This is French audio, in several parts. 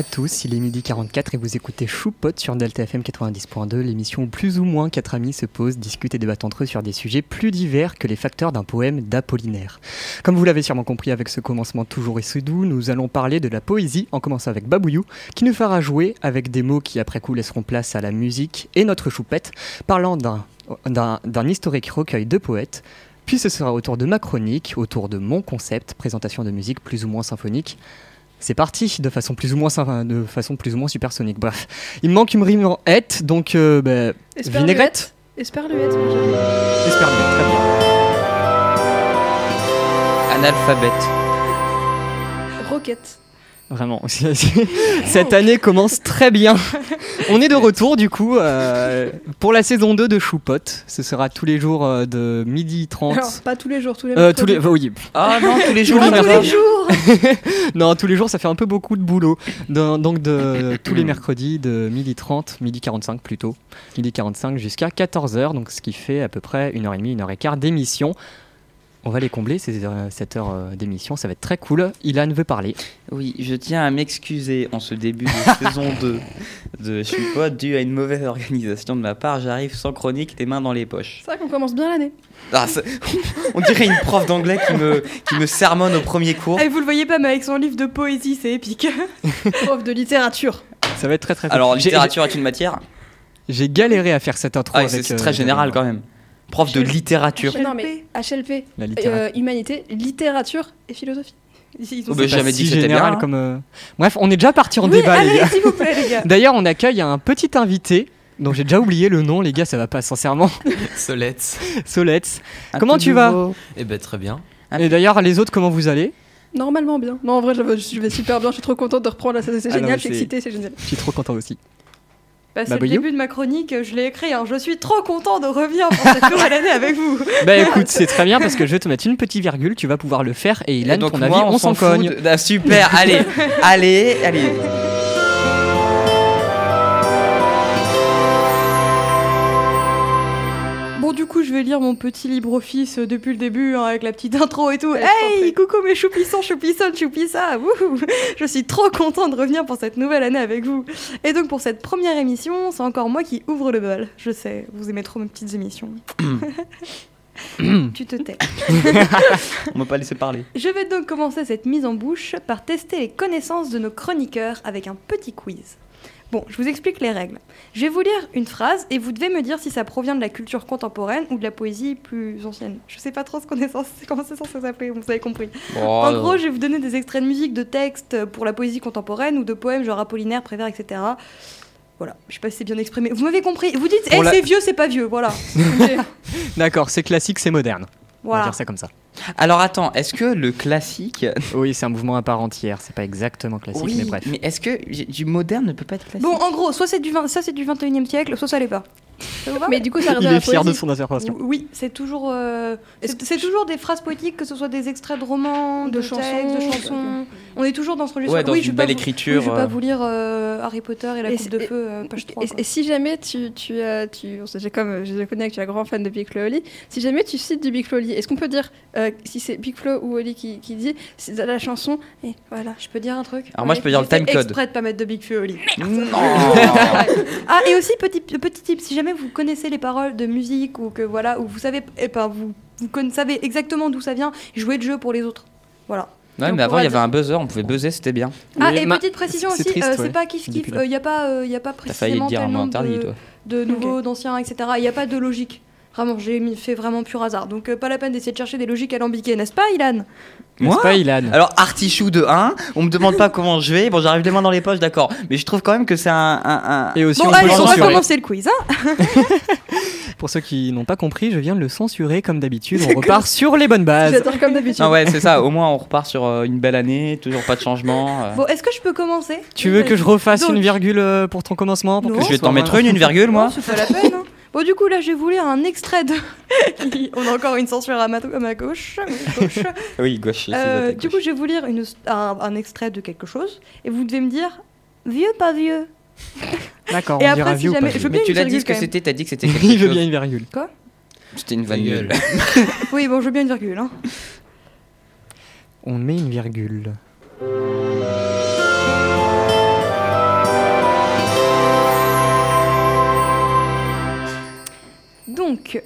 à tous, il est midi 44 et vous écoutez Choupot sur Delta FM 90.2, l'émission où plus ou moins quatre amis se posent, discutent et débattent entre eux sur des sujets plus divers que les facteurs d'un poème d'Apollinaire. Comme vous l'avez sûrement compris avec ce commencement toujours et doux, nous allons parler de la poésie en commençant avec Babouyou, qui nous fera jouer avec des mots qui après coup laisseront place à la musique et notre choupette, parlant d'un historique recueil de poètes. Puis ce sera autour de ma chronique, autour de mon concept, présentation de musique plus ou moins symphonique. C'est parti de façon plus ou moins de façon plus ou moins supersonique. Bref, il me manque une rime en hête, donc euh, bah, vinaigrette. Esperluette. Esperluette, très bien. Analphabète. Roquette. Vraiment. Cette année commence très bien. On est de retour du coup euh, pour la saison 2 de Choupot. Ce sera tous les jours euh, de midi 30. Alors, pas tous les jours, tous les euh, tous les, oui. Ah non, tous les jours. tous les jours. non, tous les jours, ça fait un peu beaucoup de boulot. donc de tous les mercredis de midi 30, midi 45 plutôt, midi 45 jusqu'à 14h. Donc ce qui fait à peu près une heure et demie, une heure et quart d'émission. On va les combler, ces, cette heure euh, d'émission, ça va être très cool. Ilan veut parler. Oui, je tiens à m'excuser en ce début de saison 2 de Je suis pas dû à une mauvaise organisation de ma part. J'arrive sans chronique, les mains dans les poches. C'est vrai qu'on commence bien l'année. Ah, on dirait une prof d'anglais qui me, qui me sermonne au premier cours. Et vous le voyez pas, mais avec son livre de poésie, c'est épique. prof de littérature. Ça va être très très Alors, littérature est une matière J'ai galéré à faire cette intro. Ah, c'est très euh, général quand même. Prof de littérature. Non, mais HLP, euh, humanité, littérature et philosophie. Ils ont oh, jamais dit que bien. Hein. Comme euh, Bref, on est déjà parti en débat, allez, les gars. S'il vous plaît, les gars. D'ailleurs, on accueille un petit invité dont j'ai déjà oublié le nom, les gars, ça va pas, sincèrement. Soletz. Soletz. comment tu vas Eh ben, très bien. Et d'ailleurs, les autres, comment vous allez? Normalement bien. Non, en vrai, je vais, super bien. Je suis trop contente de reprendre. C'est ah génial, je suis excitée, c'est génial. Je suis trop content aussi. Bah, c'est le début de ma chronique, je l'ai écrit. Hein. Je suis trop content de revenir pour cette nouvelle année avec vous. Bah écoute, c'est très bien parce que je vais te mettre une petite virgule, tu vas pouvoir le faire et Ilan, ton avis, on, s'en cogne. Ah, super, allez, allez, allez. Vais lire mon petit libre-office euh, depuis le début, hein, avec la petite intro et tout. hey, coucou mes choupissons, choupissons, choupissa Je suis trop content de revenir pour cette nouvelle année avec vous. Et donc, pour cette première émission, c'est encore moi qui ouvre le bol. Je sais, vous aimez trop mes petites émissions. tu te tais. On m'a pas laissé parler. Je vais donc commencer cette mise en bouche par tester les connaissances de nos chroniqueurs avec un petit quiz. Bon, je vous explique les règles. Je vais vous lire une phrase et vous devez me dire si ça provient de la culture contemporaine ou de la poésie plus ancienne. Je sais pas trop ce qu'on est censé, comment c'est censé s'appeler, vous avez compris. en gros, je vais vous donner des extraits de musique, de textes pour la poésie contemporaine ou de poèmes genre Apollinaire, Prévert, etc. Voilà, je sais pas si c'est bien exprimé. Vous m'avez compris. Vous dites, eh, c'est vieux, c'est pas vieux, voilà. D'accord, c'est classique, c'est moderne. On va dire ça comme ça. Alors attends, est-ce que le classique. Oui, c'est un mouvement à part entière, c'est pas exactement classique, mais bref. Mais est-ce que du moderne ne peut pas être classique? Bon, en gros, soit c'est du, ça c'est du 21 e siècle, soit ça l'est pas. Mais du coup, ça Il est fier de son interprétation. Oui, c'est toujours, euh, c'est toujours des phrases poétiques, que ce soit des extraits de romans, de, chansons, de chansons. On est toujours dans ce registre. Ouais, dans oui, une je belle écriture. je vais pas euh. vous lire euh, Harry Potter et la coupe de feu, page 3. Et, si jamais tu, tu, tu j'ai comme je connais que tu es un grand fan de Big Flo Oli, si jamais tu cites du Big Flo Oli, est-ce qu'on peut dire si c'est Big Flo ou Oli qui, qui dit la chanson et voilà, je peux dire un truc. Alors moi, je peux dire le time code. Exprès de pas mettre de Big Flo Oli. ah et aussi petit petit tip, si jamais vous connaissez les paroles de musique ou que voilà, où vous savez, et pas vous, vous savez exactement d'où ça vient, jouer de jeu pour les autres. Voilà. Ouais, mais avant il y avait un buzzer, on pouvait buzzer, c'était bien. Ah, et petite précision aussi, euh, c'est pas kiff kiff, il n'y a pas, il y a pas précisément tellement de, de nouveaux, d'anciens, etc. Il n'y a pas de logique. Vraiment, j'ai fait vraiment pur hasard. Donc, euh, pas la peine d'essayer de chercher des logiques alambiquées, n'est-ce pas, Ilan? Moi pas, Ilan? Alors, artichou de 1, on me demande pas comment je vais. Bon, j'arrive les mains dans les poches, d'accord. Mais je trouve quand même que c'est un, Et aussi, bon, on, allez, on va commencer le quiz. Hein Pour ceux qui n'ont pas compris, je viens de le censurer comme d'habitude. On repart sur les bonnes bases. J'adore comme d'habitude. Ah ouais, c'est ça. Au moins, on repart sur euh, une belle année, toujours pas de changement. Euh. Bon, est-ce que je peux commencer? Tu veux que je refasse une virgule pour ton commencement pour que Je vais t'en mettre une, une virgule, moi. C'est pas la peine. Hein. Bon, du coup, là, je vais vous lire un extrait de. On a encore une censure à ma, à ma gauche. oui, gauche. Euh, du coup, je vais vous lire une, un, extrait de quelque chose et vous devez me dire vieux, pas vieux. D'accord, on après, dira vieux jamais... pas vieux. Mais tu l'as dit ce que c'était, t'as dit que c'était quelque chose. je veux bien une virgule. Quoi? C'était une virgule. oui, bon, je veux bien une virgule. Hein. On met une virgule. Donc,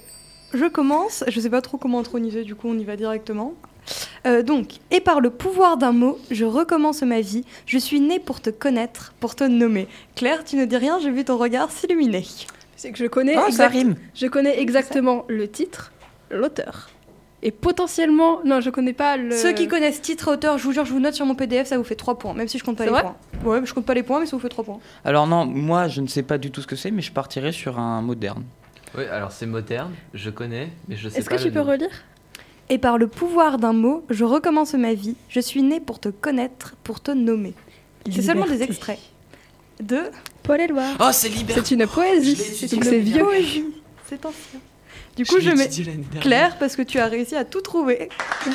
je commence. Je sais pas trop comment introniser, du coup, on y va directement. Euh, donc, et par le pouvoir d'un mot, je recommence ma vie. Je suis née pour te connaître, pour te nommer. Claire, tu ne dis rien, j'ai vu ton regard s'illuminer. C'est que je connais, Oh, ça rime. je connais exactement le titre, l'auteur. Et potentiellement. Non, je connais pas le. Ceux qui connaissent titre auteur, je vous jure, je vous note sur mon PDF, ça vous fait 3 points, même si je compte pas C'est les vrai points. Ouais, mais je compte pas les points, mais ça vous fait 3 points. Alors non, moi je ne sais pas du tout ce que c'est, mais je partirai sur un moderne. Oui, alors c'est moderne, je connais, mais je sais Est-ce pas que tu peux nom. relire? Et par le pouvoir d'un mot, je recommence ma vie. Je suis née pour te connaître, pour te nommer. C'est seulement des Liberté. extraits. De Paul Éluard. Oh, c'est Libère C'est une poésie. Donc c'est vieux. C'est ancien. Du coup, je, mets. Claire parce que tu as réussi à tout trouver.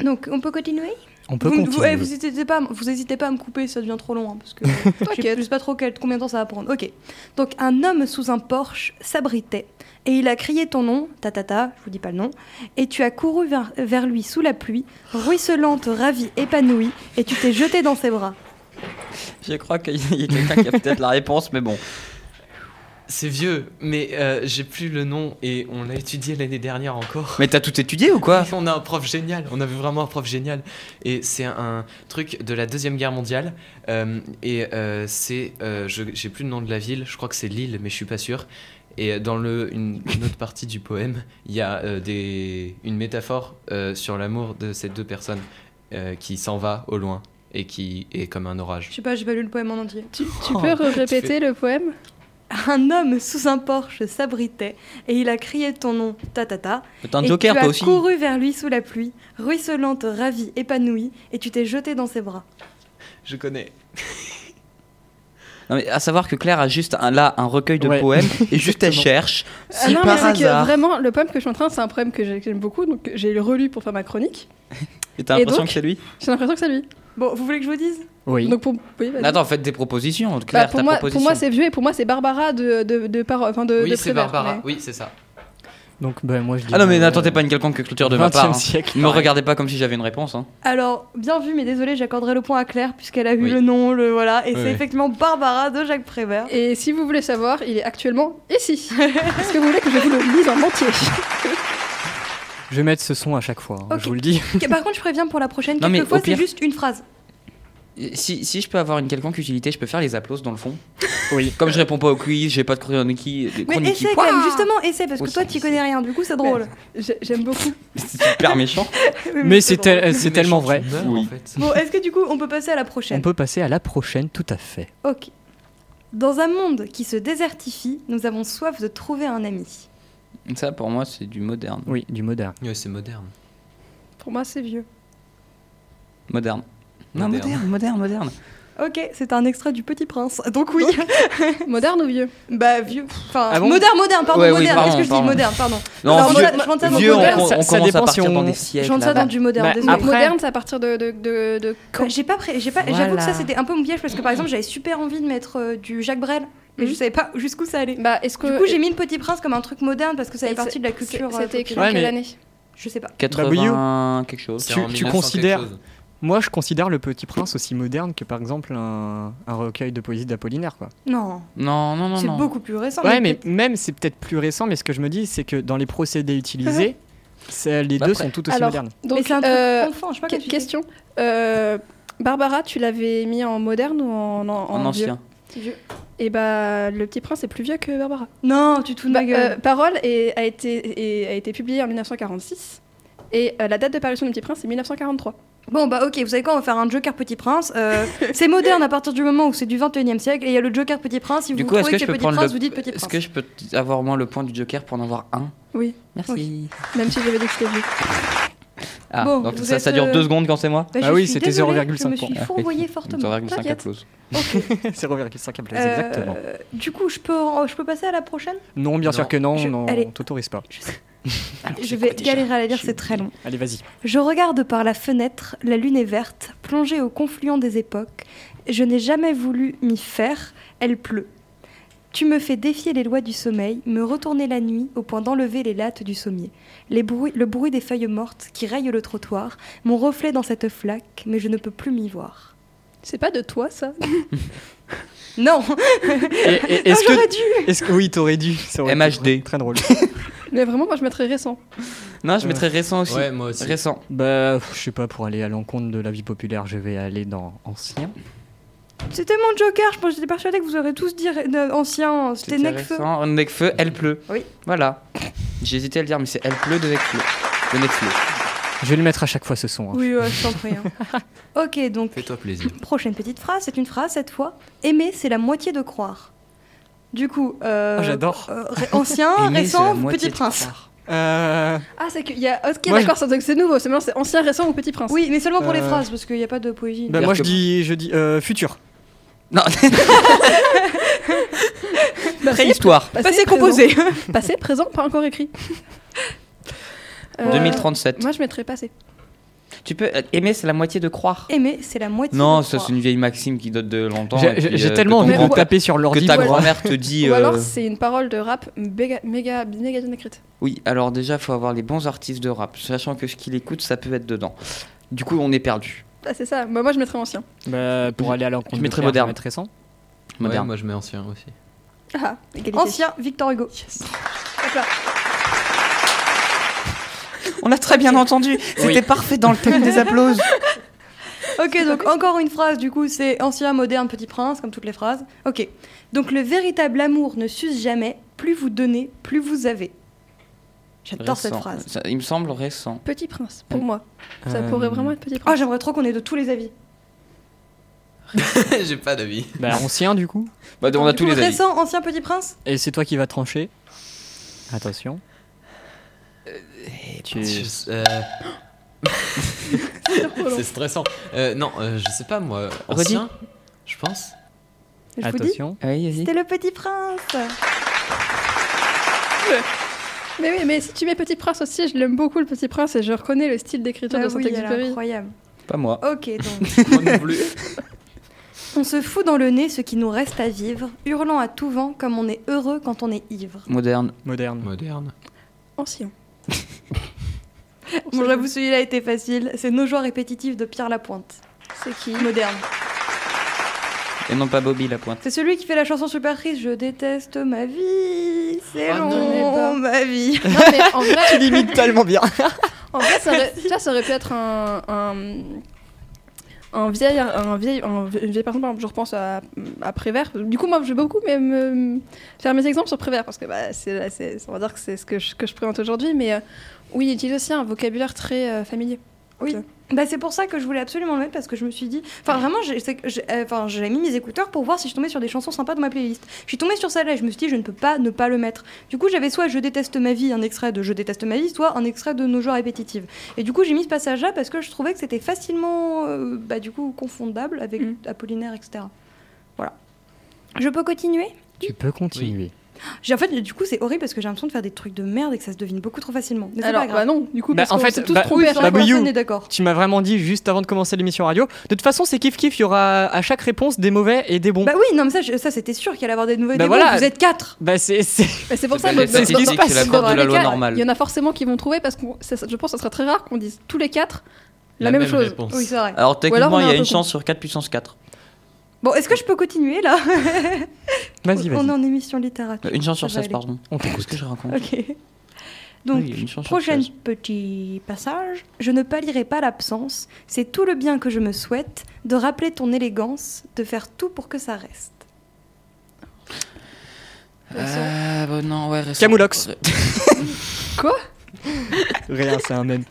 Donc, on peut continuer? On peut vous, vous, continuer. eh, vous hésitez pas, vous hésitez pas à me couper, ça devient trop long, hein, parce que je sais- je sais pas trop quel- combien de temps ça va prendre. Ok. Donc, un homme sous un porche s'abritait et il a crié ton nom, ta ta ta, je vous dis pas le nom, et tu as couru vers, vers lui sous la pluie, ruisselante, ravie, épanouie, et tu t'es jeté dans ses bras. Je crois qu'il y a quelqu'un qui a peut-être la réponse, mais bon. C'est vieux, mais euh, j'ai plus le nom et on l'a étudié l'année dernière encore. Mais t'as tout étudié ou quoi On a un prof génial, on avait vraiment un prof génial. Et c'est un truc de la Deuxième Guerre mondiale. euh, et euh, c'est. euh, J'ai plus le nom de la ville, je crois que c'est Lille, mais je suis pas sûr. Et dans le, une, une autre partie du poème, il y a euh, des, une métaphore euh, sur l'amour de ces deux personnes euh, qui s'en va au loin et qui est comme un orage. Je sais pas, j'ai pas lu le poème en entier. Tu, tu Oh, peux tu répéter fais- le poème? Un homme sous un porche s'abritait et il a crié ton nom, ta ta ta. T'es un et joker tu toi as aussi. couru vers lui sous la pluie, ruisselante, ravie, épanouie, et tu t'es jeté dans ses bras. Je connais. Non, mais à savoir que Claire a juste un, là un recueil de Ouais. poèmes et juste elle cherche Ah non, mais par c'est que hasard. vraiment, le poème que je suis en train, c'est un poème que j'ai- que j'aime beaucoup, donc j'ai relu pour faire ma chronique. Et t'as l'impression que c'est lui? J'ai l'impression que c'est lui. Bon, vous voulez que je vous dise? Oui. Donc pour, oui, vas-y. Attends, faites des propositions. Bah, Claire, pour, ta moi, proposition. pour moi, c'est vieux et pour moi, c'est Barbara de, de, de, Paro- enfin, de, oui, de c'est Prévert, Barbara. mais- Oui, c'est ça. Donc, ben, moi, je Ah non, mais n'attendez pas une quelconque culture de ma 20e part. hein. siècle. Ne me regardez pas comme si j'avais une réponse. hein. Alors, bien vu, mais désolé, j'accorderai le point à Claire puisqu'elle a eu Oui. le nom, le voilà, et Oui, c'est oui. effectivement Barbara de Jacques Prévert. Et si vous voulez savoir, il est actuellement ici. Est-ce que vous voulez que je vous le lise en entier? Je vais mettre ce son à chaque fois, hein, je vous le dis. Par contre, je préviens pour la prochaine, Non, mais quelquefois c'est juste une phrase. Si, si je peux avoir une quelconque utilité, je peux faire les applauses dans le fond. Oui. Comme je réponds pas au quiz, j'ai pas de chronique. Mais essaie quand même, justement, essaie parce que toi tu connais rien, du coup c'est drôle. J'ai- J'aime beaucoup. C'est super méchant. Mais c'est tel- tellement vrai. Meurs, Oui. en fait. Bon, est-ce que du coup on peut passer à la On prochaine peut passer à la prochaine, tout à fait. Ok. Dans un monde qui se désertifie, nous avons soif de trouver un ami. Ça, pour moi, c'est du moderne. Oui, du moderne. Ouais, c'est moderne. Pour moi, c'est vieux. Moderne. Non, Moderne. moderne, moderne. Ok, c'est un extrait du Petit Prince. Donc oui, Moderne ou vieux bah vieux. Enfin, Ah bon moderne, moderne, pardon, Ouais, oui, moderne. pardon, Qu'est-ce que je dis moderne, pardon. Non, Alors, vieux, je rentre ça dans vieux, on, moderne. on Ça- ça commence dépend à partir si on- dans des Je siècles. rentre ça là-bas. dans du moderne, Bah, après- Moderne, c'est à partir de, de, de, de quand Bah, j'ai pas, pré- j'ai pas, j'avoue que ça c'était un peu mon piège parce que par exemple j'avais super envie de mettre euh, du Jacques Brel, mais Mhm. je savais pas jusqu'où ça allait. Bah, est-ce que. Du coup j'ai mis le Petit Prince comme un truc moderne parce que ça fait partie de la culture. euh, C'était écrit en quelle année? Je sais pas. 80 quelque chose. Tu- en tu 1900 considères- quelque chose. Moi, je considère Le Petit Prince aussi moderne que, par exemple, un, un recueil de poésie d'Apollinaire, quoi. Non, Non, non, non, c'est beaucoup plus récent. ouais, mais même, c'est peut-être plus récent, mais ce que je me dis, c'est que dans les procédés utilisés, les Bah deux après- sont tout aussi Alors, modernes. mais Donc, c'est un truc euh, enfant, je sais pas question. Euh, Barbara, tu l'avais mis en moderne ou en, en, En ancien. Vieux. Et bah, Le Petit Prince est plus vieux que Barbara. Non, tu te fous de Bah, ma gueule. euh, Parole est- a, été, est- a été publiée en 1946 et euh, la date de parution du Petit Prince c'est 1943. Bon bah ok, vous savez quoi, on va faire un Joker Petit Prince. Euh, c'est moderne à partir du moment où c'est du 21 e siècle et il y a le Joker Petit Prince. Si Du vous coup, est-ce trouvez que Petit prendre Prince, le. vous dites Petit Est-ce Prince. que je peux avoir moi le point du Joker pour en avoir un? Oui, Merci. même si j'avais dit que c'était vieux. Ah, Bon, donc ça, êtes, ça dure deux secondes quand c'est moi? Bah, Ah oui, c'était désolée, 0,5 Je me suis points. fourvoyée fortement. 0,5 T'inquiète. Applause. 0,5 place, Euh, exactement. Du coup, je peux, je peux passer à la prochaine? Non, bien sûr que non, je- non, allez. on t'autorise pas. Je vais galérer à la lire, c'est très long. Allez, vas-y. Je regarde par la fenêtre, la lune est verte, plongée au confluent des époques. Je n'ai jamais voulu m'y faire, elle pleut. Tu me fais défier les lois du sommeil, me retourner la nuit au point d'enlever les lattes du sommier. Les bruits, le bruit des feuilles mortes qui rayent le trottoir, mon reflet dans cette flaque, mais je ne peux plus m'y voir. C'est pas de toi, ça Non Et- et- Est-ce J'aurais que, dû est-ce que oui, t'aurais dû ça aurait été MHD. Très drôle. Mais vraiment, moi, je mettrais récent. Non, je Euh, mettrais récent aussi. Ouais, moi aussi. Récent. bah, je sais pas, pour aller à l'encontre de la vie populaire, je vais aller dans ancien. C'était mon joker, je pense- j'étais persuadée que vous aurez tous dit ré- de- ancien, c'était C'était Necfeu. récent. Necfeu, elle pleut. Oui. Voilà. J'ai hésité à le dire, mais c'est elle pleut de Necfeu. De Necfeu. Je vais le mettre à chaque fois ce son. hein. Oui, ouais, je t'en prie. hein. ok, donc Fais-toi plaisir. prochaine petite phrase, c'est une phrase cette fois. Aimer, c'est la moitié de croire. Du coup, euh, Oh, j'adore. euh, ancien, Aimer, récent, petit prince. Euh, Ah, c'est qu'il y a. Ok, Moi, d'accord, c'est- donc c'est nouveau. C'est maintenant, c'est ancien, récent ou petit prince. Oui, mais seulement pour les Euh, phrases, parce qu'il n'y a pas de poésie. bah, moi, je que- dis, je dis euh, futur. Non, préhistoire. Passé, Passé présent. composé. Passé, présent, pas encore écrit. Euh, 2037. Moi, je mettrais passé. Tu peux euh, aimer, c'est la moitié de croire. Aimer, c'est la moitié Non, de ça c'est une vieille maxime qui date de longtemps. J'ai euh, tellement que envie de taper sur que l'ordi. ta quoi. grand-mère te dit. Ou alors, euh, c'est une parole de rap méga, méga, méga bien écrite. Oui, alors déjà, faut avoir les bons artistes de rap, sachant que ce qu'il écoute, ça peut être dedans. Du coup, on est perdu. Ah, c'est ça. Bah, moi, je mettrais ancien. Bah, pour aller à l'encontre Je mettrais moderne. vais mettre récent. Ouais, Moderne. moi je mets ancien aussi. Ah. Ancien, Victor Hugo. On a très bien entendu. C'était parfait dans le thème des applauses. Ok, donc encore une phrase, du coup, c'est ancien, moderne, petit prince, comme toutes les phrases. Ok. Donc le véritable amour ne s'use jamais. Plus vous donnez, plus vous avez. J'adore cette phrase. Ça- il me semble récent. Petit prince, pour moi. Ça Euh, pourrait vraiment être petit Oh, prince. j'aimerais trop qu'on ait de tous les avis. J'ai pas d'avis. Bah, ancien, du coup? Bah, on a tous coup, les avis. récent, ancien, petit prince? Et c'est toi qui vas trancher? Attention. Tu- Je- euh, C'est stressant. Euh, non, euh, je sais pas moi. Redis. Ancien, je pense. Je Attention. Oui, vas-y. c'était le petit prince. Mais oui, mais si tu mets petit prince aussi, je l'aime beaucoup le petit prince et je reconnais le style d'écriture Ah de oui, Saint-Exupéry. incroyable. Pas moi. Ok, donc. Moi non plus. on se fout dans le nez ce qui nous reste à vivre, hurlant à tout vent comme on est heureux quand on est ivre. Moderne. Moderne. Moderne. Ancien. Bon, j'avoue, celui-là était facile. C'est Nos joies répétitives de Pierre Lapointe. C'est qui Moderne. Et non pas Bobby la pointe. C'est celui qui fait la chanson super triste Je déteste ma vie, c'est Oh long ma vie. Non, mais en vrai, Tu limites tellement bien. en vrai ça, aurait, ça aurait pu être un. un un vieil, un vieil, un vie- une vieille personne, par exemple, je repense à, à Prévert. Du coup, moi, je vais beaucoup mais me, faire mes exemples sur Prévert parce que bah, c'est, c'est- on va dire que c'est ce que je, que je présente aujourd'hui. Mais euh, oui, il utilise aussi un vocabulaire très euh, familier. Oui. Bah, c'est pour ça que je voulais absolument le mettre parce que je me suis dit. Enfin, vraiment, j'ai, euh, enfin, j'ai mis mes écouteurs pour voir si je tombais sur des chansons sympas de ma playlist. Je suis tombée sur celle-là et je me suis dit, je ne peux pas ne pas le mettre. Du coup, j'avais soit Je déteste ma vie, un extrait de Je déteste ma vie, soit un extrait de Nos joies répétitives. Et du coup, j'ai mis ce passage-là parce que je trouvais que c'était facilement, euh, bah, du coup, confondable avec Mm. Apollinaire, etc. Voilà. Je peux continuer? Tu peux continuer. En fait, du coup, c'est horrible parce que j'ai l'impression de faire des trucs de merde et que ça se devine beaucoup trop facilement. Mais Alors, pas bah non, du coup, Bah, parce en fait, tous bah, trompés Bah, est d'accord. Tu m'as vraiment dit juste avant de commencer l'émission radio. De toute façon, c'est kiff kiff. Il y aura à chaque réponse des mauvais et des bons. Bah oui, non, mais ça, je- ça c'était sûr qu'il allait y avoir des nouvelles Bah des bons. voilà. Vous êtes quatre. Bah, c'est. c'est- Mais c'est pour ça que c'est la de la les loi normale. Il y en a forcément qui vont trouver parce que je pense que ça serait très rare qu'on dise tous les quatre la, même, chose. réponse. Oui, c'est vrai. Alors techniquement, il y a une chance sur 4 puissance 4. Bon, est-ce que je peux continuer là Vas-y, On est vas-y. en émission littérature. Une chance sur Ça va 16, aller. pardon. On t'écoute. que je raconte Ok. Donc, Oui, prochain 16. petit passage. Je ne palierai pas l'absence. C'est tout le bien que je me souhaite de rappeler ton élégance, de faire tout pour que ça reste. Euh, bah non, ouais, récent. Camoulox. Quoi Rien, c'est un même.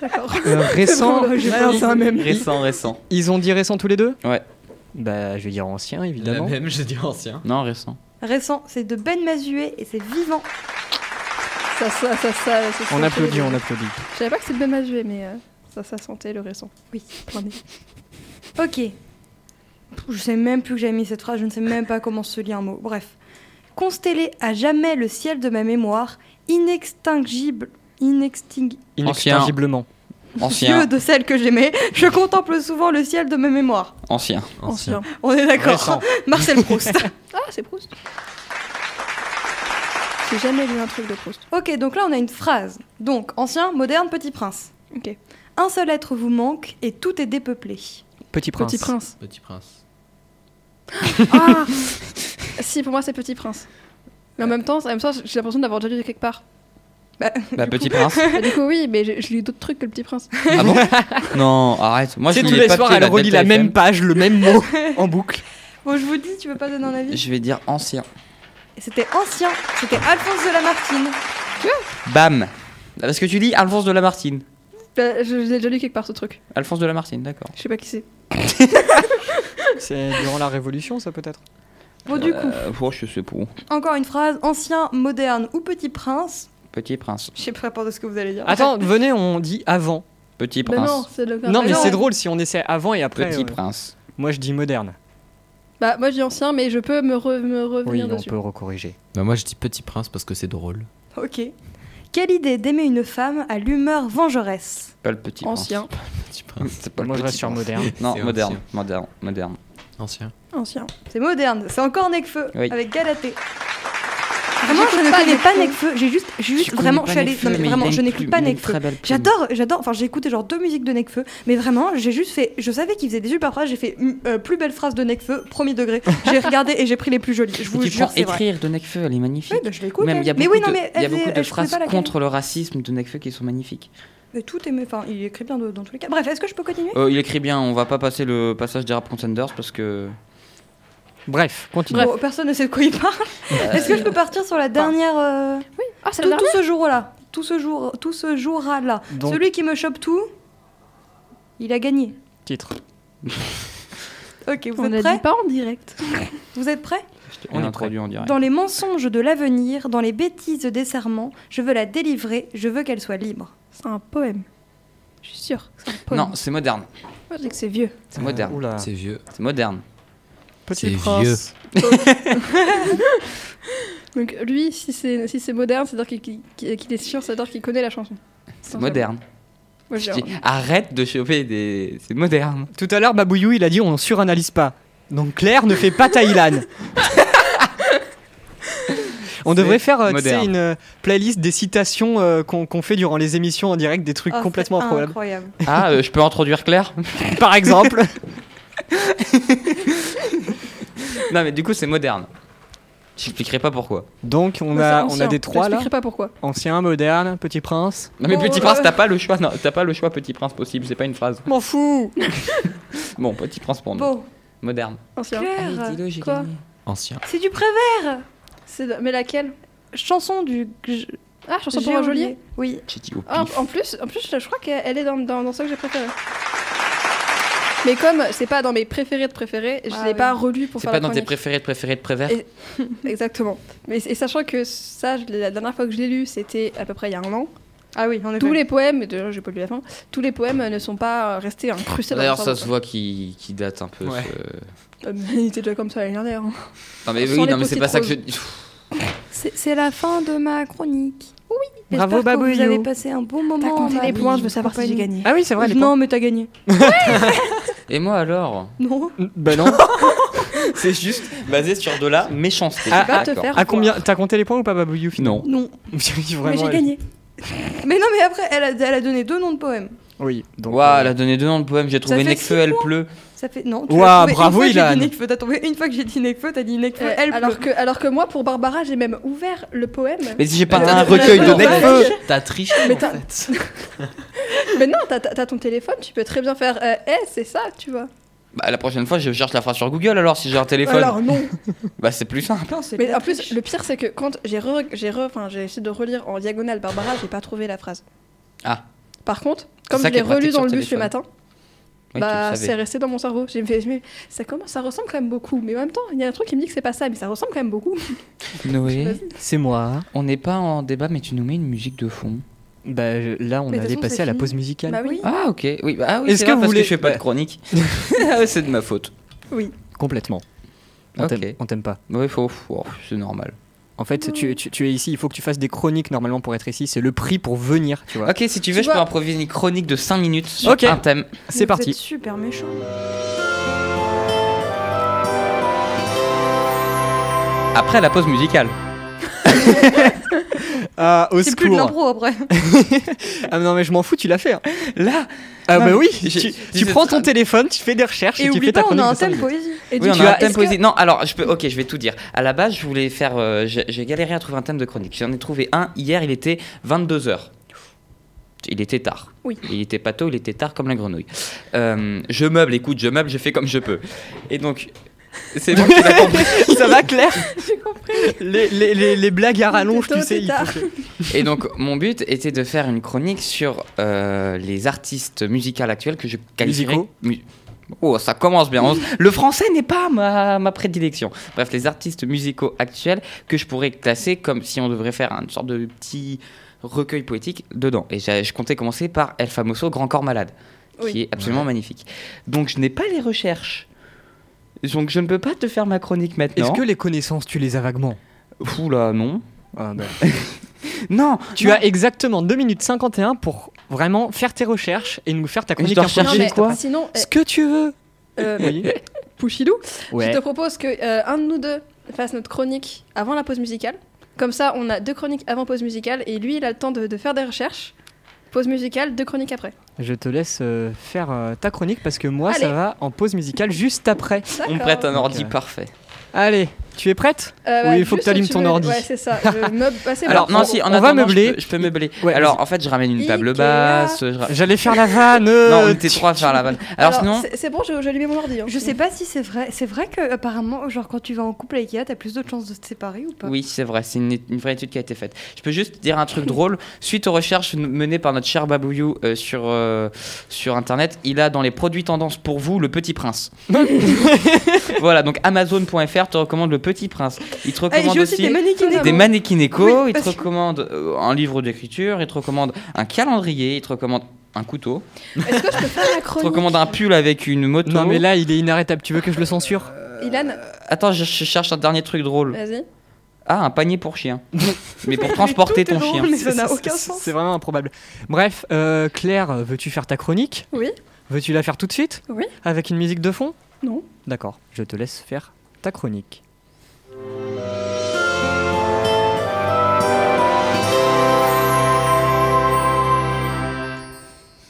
D'accord. Euh, récent. Rien, c'est un même. Récent, récent. Ils ont dit récent tous les deux? Ouais. Bah, je vais dire ancien, La évidemment. même, j'ai dit ancien. Non, récent. Récent, c'est de Ben Mazué et c'est vivant. Ça, ça, ça, ça, ça On applaudit, on applaudit. Je savais pas que c'était à jouer, mais euh, ça, ça sentait le récent. Oui. Prenez. Ok. Je sais même plus que j'ai mis cette phrase, je ne sais même pas comment se lit un mot. Bref. Constellé à jamais le ciel de ma mémoire, inextinguible, inexting... Inextinguiblement. Ancien. Dieu de celle que j'aimais, je contemple souvent le ciel de ma mémoire. Ancien. Ancien. On est d'accord. Récent. Marcel Proust. Ah, c'est Proust. J'ai jamais lu un truc de Proust. ok, donc là on a une phrase. Donc, ancien, moderne, petit prince. Ok. Un seul être vous manque et tout est dépeuplé. Petit Prince. Petit Prince. Petit Prince. Ah Si, pour moi, c'est Petit Prince. Mais en même temps, en même temps j'ai l'impression d'avoir déjà lu quelque part. Bah, Petit Prince. Bah, du coup, oui, mais j'ai lu d'autres trucs que le Petit Prince. Ah bon? Non, arrête. Moi, Tu je lis tous les soirs, elle la relit la même page, le même mot en boucle. Bon, je vous dis, tu veux pas donner un avis? Je vais dire ancien. C'était ancien, c'était Alphonse de Lamartine. Bam Parce que tu dis Alphonse de Lamartine. Bah, je je l'ai déjà lu quelque part ce truc. Alphonse de Lamartine, d'accord. Je sais pas qui c'est. C'est durant la Révolution, ça peut-être? Bon, du coup, Euh, oh, je sais pas. encore une phrase ancien, moderne ou petit prince. Petit Prince. Je sais pas de ce que vous allez dire. Attends, venez, on dit avant. Petit Prince. non, c'est le Non, mais non. c'est drôle si on essaie avant et après. Petit euh, Prince. Moi, je dis moderne. Bah, moi, je dis ancien, mais je peux me, re- me Oui, revenir on dessus. peut recorriger. Bah, moi, je dis Petit Prince parce que c'est drôle. Ok. Quelle idée d'aimer une femme à l'humeur vengeresse Pas le Petit Ancien. Petit Prince. Prince. C'est pas le Moi, je Petit reste sur Prince. moderne. Non, moderne. ancien. Moderne. Moderne. Ancien. Ancien. C'est moderne, c'est encore Necfeu Oui. avec Galatée. Vraiment, je ne connais pas Nekfeu. Necfeu. J'ai juste, j'ai juste vraiment, je suis allée. Non, mais vraiment, je n'écoute pas Necfeu. J'adore, j'adore. Enfin, j'ai écouté genre deux musiques de Necfeu, mais vraiment, j'ai juste fait. Je savais qu'il faisait des super phrases. J'ai fait euh, plus belle phrase de Necfeu, premier degré. J'ai regardé et j'ai pris les plus jolies. Je vous tu jure, c'est écrire de Necfeu, elle est magnifique. Oui, bah, je l'écoute. Même il y a elle. mais beaucoup oui, non, de, mais il y a beaucoup de phrases contre le racisme de Necfeu qui sont magnifiques. Mais tout est, enfin, il écrit bien de- dans tous les cas. Bref, est-ce que je peux continuer? Euh, il écrit bien, on va pas passer le passage des Rap Contenders parce que. Bref, continue. Bon, Personne ne sait de quoi il parle. Est-ce que je peux partir sur la dernière euh, Ah, c'est tout, la tout ce jour-là, tout ce jour, tout ce jour-là. Donc- Celui qui me chope tout, il a gagné. Titre. Ok, vous On êtes a prêts dit pas en direct. Vous êtes prêts On est en direct. Dans les mensonges de l'avenir, dans les bêtises des serments, je veux la délivrer, je veux qu'elle soit libre. C'est un poème. Je suis sûre que c'est un poème. Non, c'est moderne. Moi, je dis que c'est vieux. C'est moderne. C'est vieux. C'est moderne. Petit c'est Prince. Donc, lui, si c'est si c'est moderne, c'est-à-dire qu'il est sûr, c'est-à-dire qu'il connaît la chanson. C'est moderne. Moi, dis, arrête de choper des. C'est moderne. Tout à l'heure, Babouillou, il a dit on suranalyse pas. Donc Claire ne fait pas Thaïlande. On devrait faire euh, une euh, playlist des citations euh, qu'on fait durant les émissions en direct, des trucs Oh, complètement improbables. incroyable. Ah, euh, je peux introduire Claire? Par exemple. Non, mais du coup, c'est moderne. J'expliquerai pas pourquoi. Donc on a, on a des Je trois là. t'expliquerai pas pourquoi. Ancien, moderne, Petit Prince. Non, mais Petit euh, Prince, t'as pas le choix. Non, t'as pas le choix, Petit Prince possible. C'est pas une phrase. M'en fous Bon, Petit Prince pour nous. Bon, Moderne. Ancien. Claire, dis-le, j'ai Quoi gagné. Ancien. c'est du Prévert. C'est de- Mais laquelle? Chanson du. Ah, chanson pour un geôlier. Oui. Dit Ah, en plus, en plus, je crois qu'elle est dans, dans, dans ceux que j'ai préféré. Mais comme c'est pas dans mes préférés de préférés, je Ah l'ai oui. pas relu pour C'est faire pas la dans tes préférés de préférés de Prévert Et- Exactement. Mais et sachant que ça, je la dernière fois que je l'ai lu, c'était à peu près il y a un an. Ah oui, en effet. Tous les poèmes, d'ailleurs j'ai pas lu la fin, tous les poèmes ne sont pas restés incrustés dans D'ailleurs, ça se voit qu'il qu'il date un peu. Ouais. ce-. Euh, mais il était déjà comme ça l'année dernière. hein. Non, mais oui, non, mais c'est pas ça que je. C'est c'est la fin de ma chronique. Oui. Bravo, que Vous Babouillou. avez passé un bon moment. T'as compté les points, je veux savoir si j'ai gagné. Ah oui, c'est vrai. les non, mais t'as gagné. Et moi alors Non. Bah non. C'est juste basé sur de la méchanceté. Ah, À combien T'as compté les points ou pas, Babouillou Non. Non. mais j'ai gagné. mais non, mais après, elle a, elle a donné deux noms de poèmes. Oui. Donc, Waouh, euh, elle a donné deux noms de poèmes. J'ai trouvé Necfeu, elle pleut. Ça fait non. trouvé bravo, une fois que j'ai Ilan. dit Nekfeu, T'as trouvé une fois que j'ai dit Nekfeu, t'as dit Nekfeu. Euh, elle alors, pleut. que, alors que moi, pour Barbara, j'ai même ouvert le poème. Mais si j'ai pas un recueil de Necfeu. T'as triché Mais en t'as- fait. Mais non, t'as- ton téléphone, tu peux très bien faire euh, Eh, c'est ça, tu vois. Bah, la prochaine fois, je cherche la phrase sur Google alors si j'ai un téléphone. Alors non. Bah, c'est plus simple. Non, Mais en plus, le pire, c'est que quand j'ai re, j'ai re, enfin, j'ai essayé de relire en diagonale Barbara, j'ai pas trouvé la phrase. Ah. Par contre, comme ça je l'ai relu dans le bus le téléphone. matin, Oui, bah le c'est savais. resté dans mon cerveau. J'ai fait, mais ça commence, ça ressemble quand même beaucoup. Mais en même temps, il y a un truc qui me dit que c'est pas ça, mais ça ressemble quand même beaucoup. Noé, C'est moi. on n'est pas en débat, mais tu nous mets une musique de fond. Bah là, on Mais allait façon, passer c'est à la pause musicale. Bah oui. Ah, ok. Oui, bah, ah, oui Est-ce c'est que vous parce voulez- que je fais pas bah- de chronique. Ah, c'est de ma faute. Complètement. On Ok. t'aime- on t'aime pas. Oui, faut. faut- c'est normal. En fait, tu, tu- tu es ici, il faut que tu fasses des chroniques normalement pour être ici. C'est le prix pour venir, tu vois. Ok, si tu veux, Tu je peux improviser une chronique de 5 minutes sur un thème. C'est parti. êtes super méchant. Après la pause musicale. Ah, au C'est plus de l'impro après. Ah non mais je m'en fous, tu l'as fait. hein. Là Ah Non, bah mais oui, tu, prends ton téléphone, tu fais des recherches et, Et tu oublie fais ta pas, on chronique a un de cinq thème minutes. poésie. Et Oui, on a un thème que-. Non, alors, je peux. Ok, je vais tout dire. À la base, je voulais faire. euh, j'ai galéré à trouver un thème de chronique. J'en ai trouvé un. Hier, il était 22h. Il était tard. Oui. Il était pas tôt, il était tard comme la grenouille. Euh, je meuble, écoute, je meuble, je fais comme je peux. Et donc, c'est bon, tu l'as compris. Ça va Claire? Les, les, les, les blagues à rallonge, tu sais. c'est il tard. faut que- Et donc, mon but était de faire une chronique sur euh, les artistes musicaux actuels que je qualifierais. Musicaux mu- Oh, ça commence bien. Le français n'est pas ma, ma prédilection. Bref, les artistes musicaux actuels que je pourrais classer comme si on devrait faire une sorte de petit recueil poétique dedans. Et j'ai- je comptais commencer par El Famoso Grand Corps Malade, qui Oui. est absolument magnifique. Donc, je n'ai pas les recherches. Donc, je ne peux pas te faire ma chronique maintenant. Est-ce que les connaissances, tu les as vaguement? Oula, non. Ah. Non, Tu non. as exactement 2 minutes 51 pour vraiment faire tes recherches et nous faire ta chronique mais quoi Sinon, Ce que tu veux. euh, Oui. Ouais. je te propose que euh, un de nous deux fasse notre chronique avant la pause musicale. Comme ça, on a deux chroniques avant pause musicale et lui, il a le temps de, de faire des recherches. Pause musicale, deux chroniques après. Je te laisse euh, faire euh, ta chronique parce que moi, Allez. ça va en pause musicale juste après. On prête un Donc, ordi euh, parfait. Allez, tu es prête Euh, Oui, il faut que t'allumes tu ton veux- ordi. Ouais, c'est ça. Je meuble- bah, c'est Alors, bon. non, si, en on va meubler. Je peux, je peux meubler. Ouais, Alors, en fait, je ramène une table Ikea. basse. je J'allais faire la vanne. Non, on était trois à faire la vanne. Alors, sinon, c'est- c'est bon, mets mon ordi. hein. Je sais pas si c'est vrai. C'est vrai que apparemment, genre quand tu vas en couple avec Ikea, t'as plus de chances de te séparer ou pas? Oui, c'est vrai, c'est une, une vraie étude qui a été faite. Je peux juste dire un truc drôle. Suite aux recherches menées par notre cher Babouyou euh, sur, euh, sur Internet, il a dans les produits tendances pour vous le Petit Prince. voilà, donc Amazon.fr te recommande le Petit Prince. Il te Ah, recommande aussi aussi des mannequins des mannequins éco, Oui, il te recommande euh, un livre d'écriture, il te recommande un calendrier, il te recommande un couteau, Est-ce que je peux faire la il te chronique recommande un pull avec une moto. Non, mais là, il est inarrêtable. Tu veux que je le censure Ilan, Attends, je, je cherche un dernier truc drôle. vas-y. Ah, un panier pour chien. mais pour transporter ton drôle, chien. mais ça n'a C'est- aucun sens. C'est vraiment improbable. Bref, euh, Claire, veux-tu faire ta chronique? Oui. Veux-tu la faire tout de suite? Oui. Avec une musique de fond? Non. D'accord, je te laisse faire ta chronique.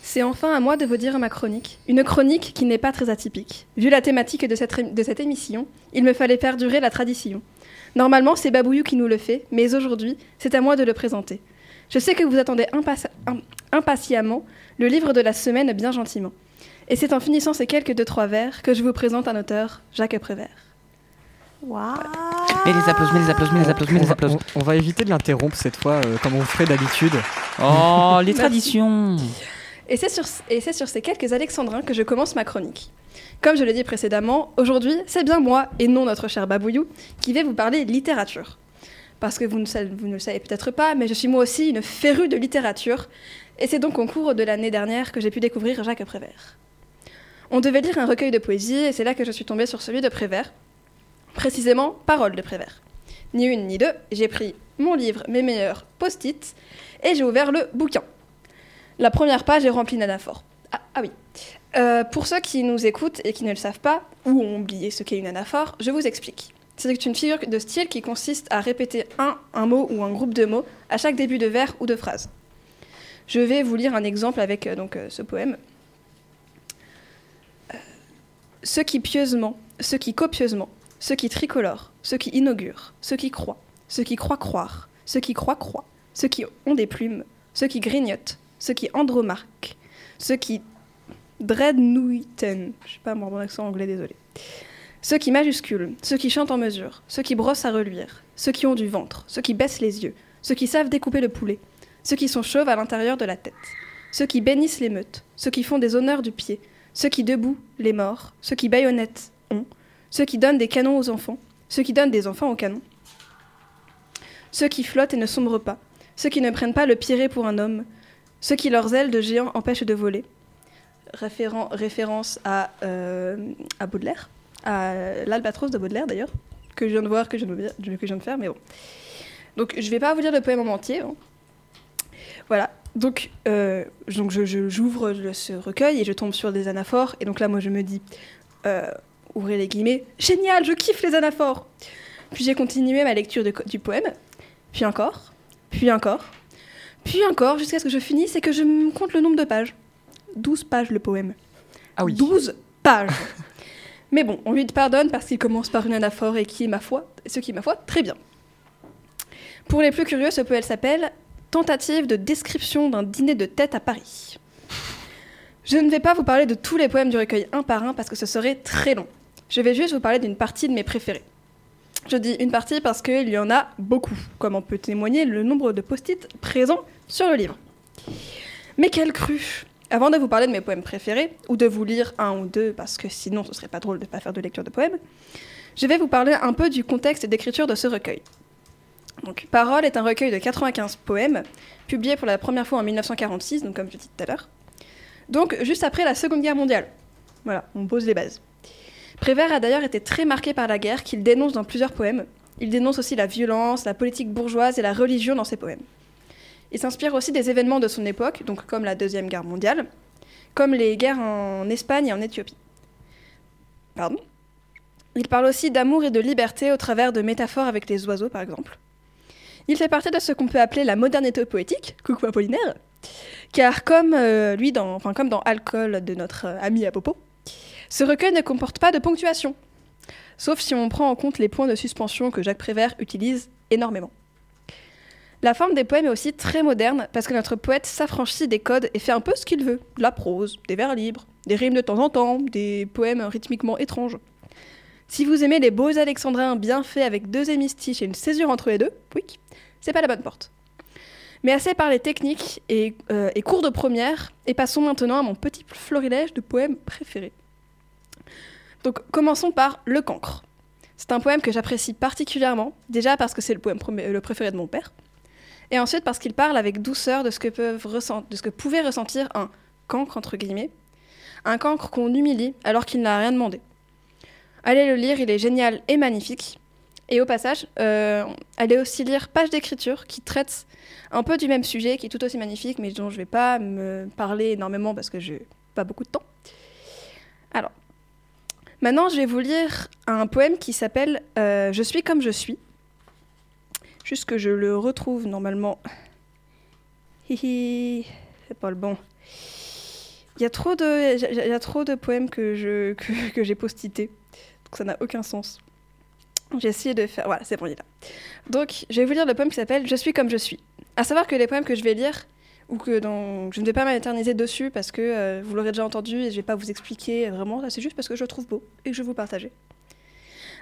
C'est enfin à moi de vous dire ma chronique. Une chronique qui n'est pas très atypique. Vu la thématique de cette, émission, il me fallait perdurer la tradition. Normalement, c'est Babouyou qui nous le fait, mais aujourd'hui, c'est à moi de le présenter. Je sais que vous attendez impati- im- impatiemment le livre de la semaine bien gentiment. Et c'est en finissant ces quelques deux trois vers que je vous présente un auteur, Jacques Prévert. Waouh Mais les applaudissements, les applaudissements, les applaudissements, on, les va, applaudissements. on- on va éviter de l'interrompre cette fois, euh, comme on ferait d'habitude. Oh, les Merci. traditions. Et c'est sur, et c'est sur ces quelques alexandrins que je commence ma chronique. Comme je l'ai dit précédemment, aujourd'hui, c'est bien moi, et non notre cher Babouillou, qui vais vous parler littérature. Parce que vous ne, vous ne le savez peut-être pas, mais je suis moi aussi une férue de littérature, et c'est donc au cours de l'année dernière que j'ai pu découvrir Jacques Prévert. On devait lire un recueil de poésie, et c'est là que je suis tombée sur celui de Prévert, précisément Paroles de Prévert. Ni une ni deux, j'ai pris mon livre, mes meilleurs post-it, et j'ai ouvert le bouquin. La première page est remplie d'anaphores. Ah, ah oui. Euh, pour ceux qui nous écoutent et qui ne le savent pas, ou ont oublié ce qu'est une anaphore, je vous explique. C'est une figure de style qui consiste à répéter un, un mot ou un groupe de mots à chaque début de vers ou de phrase. Je vais vous lire un exemple avec euh, donc, euh, ce poème. Euh, ceux qui pieusement, ceux qui copieusement, ceux qui tricolorent, ceux qui inaugurent, ceux qui croient, ceux qui croient croire, ceux qui croient croient, ceux qui ont des plumes, ceux qui grignotent, ceux qui andromarquent, ceux qui dreadnoughten, je sais pas mon accent anglais, désolé. Ceux qui majusculent, ceux qui chantent en mesure, ceux qui brossent à reluire, ceux qui ont du ventre, ceux qui baissent les yeux, ceux qui savent découper le poulet, ceux qui sont chauves à l'intérieur de la tête, ceux qui bénissent l'émeute, ceux qui font des honneurs du pied, ceux qui debout, les morts, ceux qui baïonnettent ont, ceux qui donnent des canons aux enfants, ceux qui donnent des enfants aux canons, ceux qui flottent et ne sombrent pas, ceux qui ne prennent pas le piré pour un homme, ceux qui leurs ailes de géant empêchent de voler. Référent- référence à, euh, à Baudelaire, à l'Albatros de Baudelaire d'ailleurs, que je viens de voir, que je viens de, que je viens de faire, mais bon. Donc je vais pas vous lire le poème en entier. hein. Voilà. Donc, euh, donc je- je- j'ouvre le- ce recueil et je tombe sur des anaphores. Et donc là, moi, je me dis, euh, ouvrez les guillemets, génial, je kiffe les anaphores. Puis j'ai continué ma lecture de du poème. puis encore, puis encore, puis encore, jusqu'à ce que je finisse et que je me compte le nombre de pages. 12 pages le poème. Ah oui. 12 pages Mais bon, on lui pardonne parce qu'il commence par une anaphore et qui est ma foi, ce qui est ma foi très bien. Pour les plus curieux, ce poème s'appelle Tentative de description d'un dîner de tête à Paris. Je ne vais pas vous parler de tous les poèmes du recueil un par un parce que ce serait très long. Je vais juste vous parler d'une partie de mes préférés. Je dis une partie parce qu'il y en a beaucoup, comme on peut témoigner le nombre de post-it présents sur le livre. Mais quelle crue Avant de vous parler de mes poèmes préférés, ou de vous lire un ou deux, parce que sinon ce serait pas drôle de ne pas faire de lecture de poèmes, je vais vous parler un peu du contexte d'écriture de ce recueil. Donc, Parole est un recueil de 95 poèmes, publié pour la première fois en 1946, donc comme je dis tout à l'heure. Donc, juste après la Seconde Guerre mondiale. Voilà, on pose les bases. Prévert a d'ailleurs été très marqué par la guerre, qu'il dénonce dans plusieurs poèmes. Il dénonce aussi la violence, la politique bourgeoise et la religion dans ses poèmes. Il s'inspire aussi des événements de son époque, donc comme la Deuxième Guerre mondiale, comme les guerres en Espagne et en Éthiopie. Pardon? Il parle aussi d'amour et de liberté au travers de métaphores avec les oiseaux, par exemple. Il fait partie de ce qu'on peut appeler la modernité poétique, coucou Apollinaire, car comme euh, lui, dans, Alcool de notre euh, ami Apopo, ce recueil ne comporte pas de ponctuation, sauf si on prend en compte les points de suspension que Jacques Prévert utilise énormément. La forme des poèmes est aussi très moderne parce que notre poète s'affranchit des codes et fait un peu ce qu'il veut. De la prose, des vers libres, des rimes de temps en temps, des poèmes rythmiquement étranges. Si vous aimez les beaux alexandrins bien faits avec deux hémistiches et une césure entre les deux, oui, c'est pas la bonne porte. Mais assez technique et, euh, et cours de première, et passons maintenant à mon petit florilège de poèmes préférés. Donc commençons par Le Cancre. C'est un poème que j'apprécie particulièrement, déjà parce que c'est le poème le préféré de mon père, et ensuite parce qu'il parle avec douceur de ce que, peuvent de ce que pouvait ressentir un cancre, entre guillemets, un cancre qu'on humilie alors qu'il n'a rien demandé. Allez le lire, il est génial et magnifique. Et au passage, euh, allez aussi lire Page d'écriture qui traite un peu du même sujet, qui est tout aussi magnifique, mais dont je ne vais pas me parler énormément parce que je n'ai pas beaucoup de temps. Alors, maintenant, je vais vous lire un poème qui s'appelle euh, Je suis comme je suis. Juste que je le retrouve normalement. Hihi, c'est pas le bon. Il y a trop de, poèmes que j'ai postités, donc ça n'a aucun sens. J'ai essayé de faire. Voilà, c'est bon, il est là. Donc, je vais vous lire le poème qui s'appelle Je suis comme je suis. À savoir que les poèmes que je vais lire, ou que dans... je ne vais pas m'éterniser dessus parce que euh, vous l'aurez déjà entendu et je ne vais pas vous expliquer vraiment, c'est juste parce que je le trouve beau et que je vais vous partager.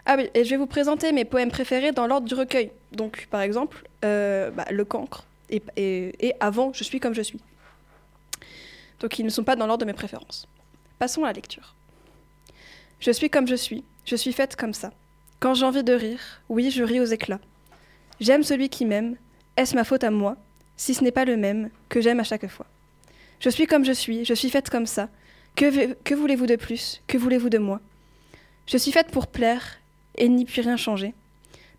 Ah oui, et je vais vous présenter mes poèmes préférés dans l'ordre du recueil. Donc, par exemple, euh, bah, Le Cancre et, et avant Je suis comme je suis. Donc, ils ne sont pas dans l'ordre de mes préférences. Passons à la lecture. Je suis comme je suis, je suis faite comme ça. Quand j'ai envie de rire, oui, je ris aux éclats. J'aime celui qui m'aime. Est-ce ma faute à moi, si ce n'est pas le même, que j'aime à chaque fois Je suis comme je suis, je suis faite comme ça. Que, voulez-vous de plus? Que voulez-vous de moi? Je suis faite pour plaire, et n'y puis rien changer.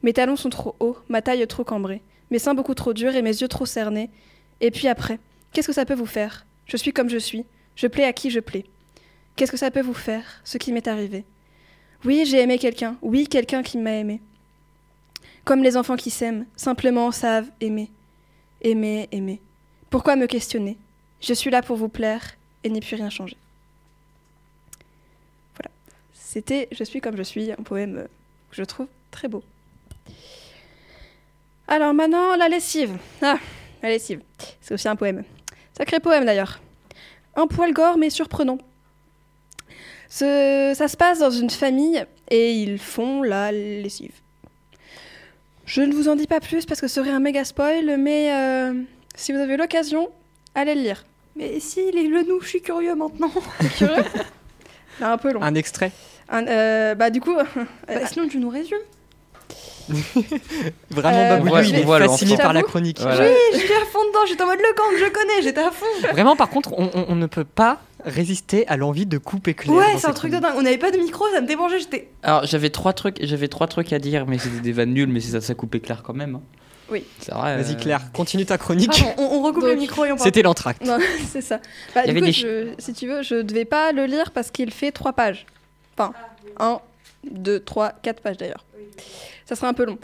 Mes talons sont trop hauts, ma taille trop cambrée, mes seins beaucoup trop durs et mes yeux trop cernés. Et puis après, qu'est-ce que ça peut vous faire? Je suis comme je suis, je plais à qui je plais. Qu'est-ce que ça peut vous faire, ce qui m'est arrivé? Oui, j'ai aimé quelqu'un, oui, quelqu'un qui m'a aimé. Comme les enfants qui s'aiment, simplement savent aimer. Aimer, aimer. Pourquoi me questionner? Je suis là pour vous plaire et n'y puis rien changer. Voilà. C'était Je suis comme je suis, un poème que je trouve très beau. Alors maintenant, la lessive. Ah, la lessive. C'est aussi un poème. Sacré poème d'ailleurs. Un poil gore mais surprenant. Ça se passe dans une famille et ils font la lessive. Je ne vous en dis pas plus parce que ce serait un méga spoil, mais euh, si vous avez l'occasion, allez le lire. Mais si, les nous, je suis curieux maintenant. Curieux? C'est un peu long. Un extrait? Un- euh, bah du coup, Bah, sinon, tu nous résumes. Vraiment, Euh, il est fasciné par la chronique. Voilà. Oui, j'étais à fond dedans, j'étais en mode le camp que je connais, j'étais à fond. Vraiment, par contre, on, on- on ne peut pas résister à l'envie de couper clair. Ouais, c'est un truc de dingue. On n'avait pas de micro, ça me démangeait, j'étais. Alors j'avais trois trucs, j'avais trois trucs à dire, mais c'était des vannes nulles, mais c'est ça, ça coupait clair quand même. hein. Oui. C'est vrai. Vas-y, euh, Claire, continue ta chronique. On, on recoupe Donc, le micro et on parle. C'était l'entracte. non, c'est ça. Bah, Il y du avait coup, des je- si tu veux, je ne devais pas le lire parce qu'il fait trois pages. Enfin, un, deux, trois, quatre pages d'ailleurs. Ça sera un peu long.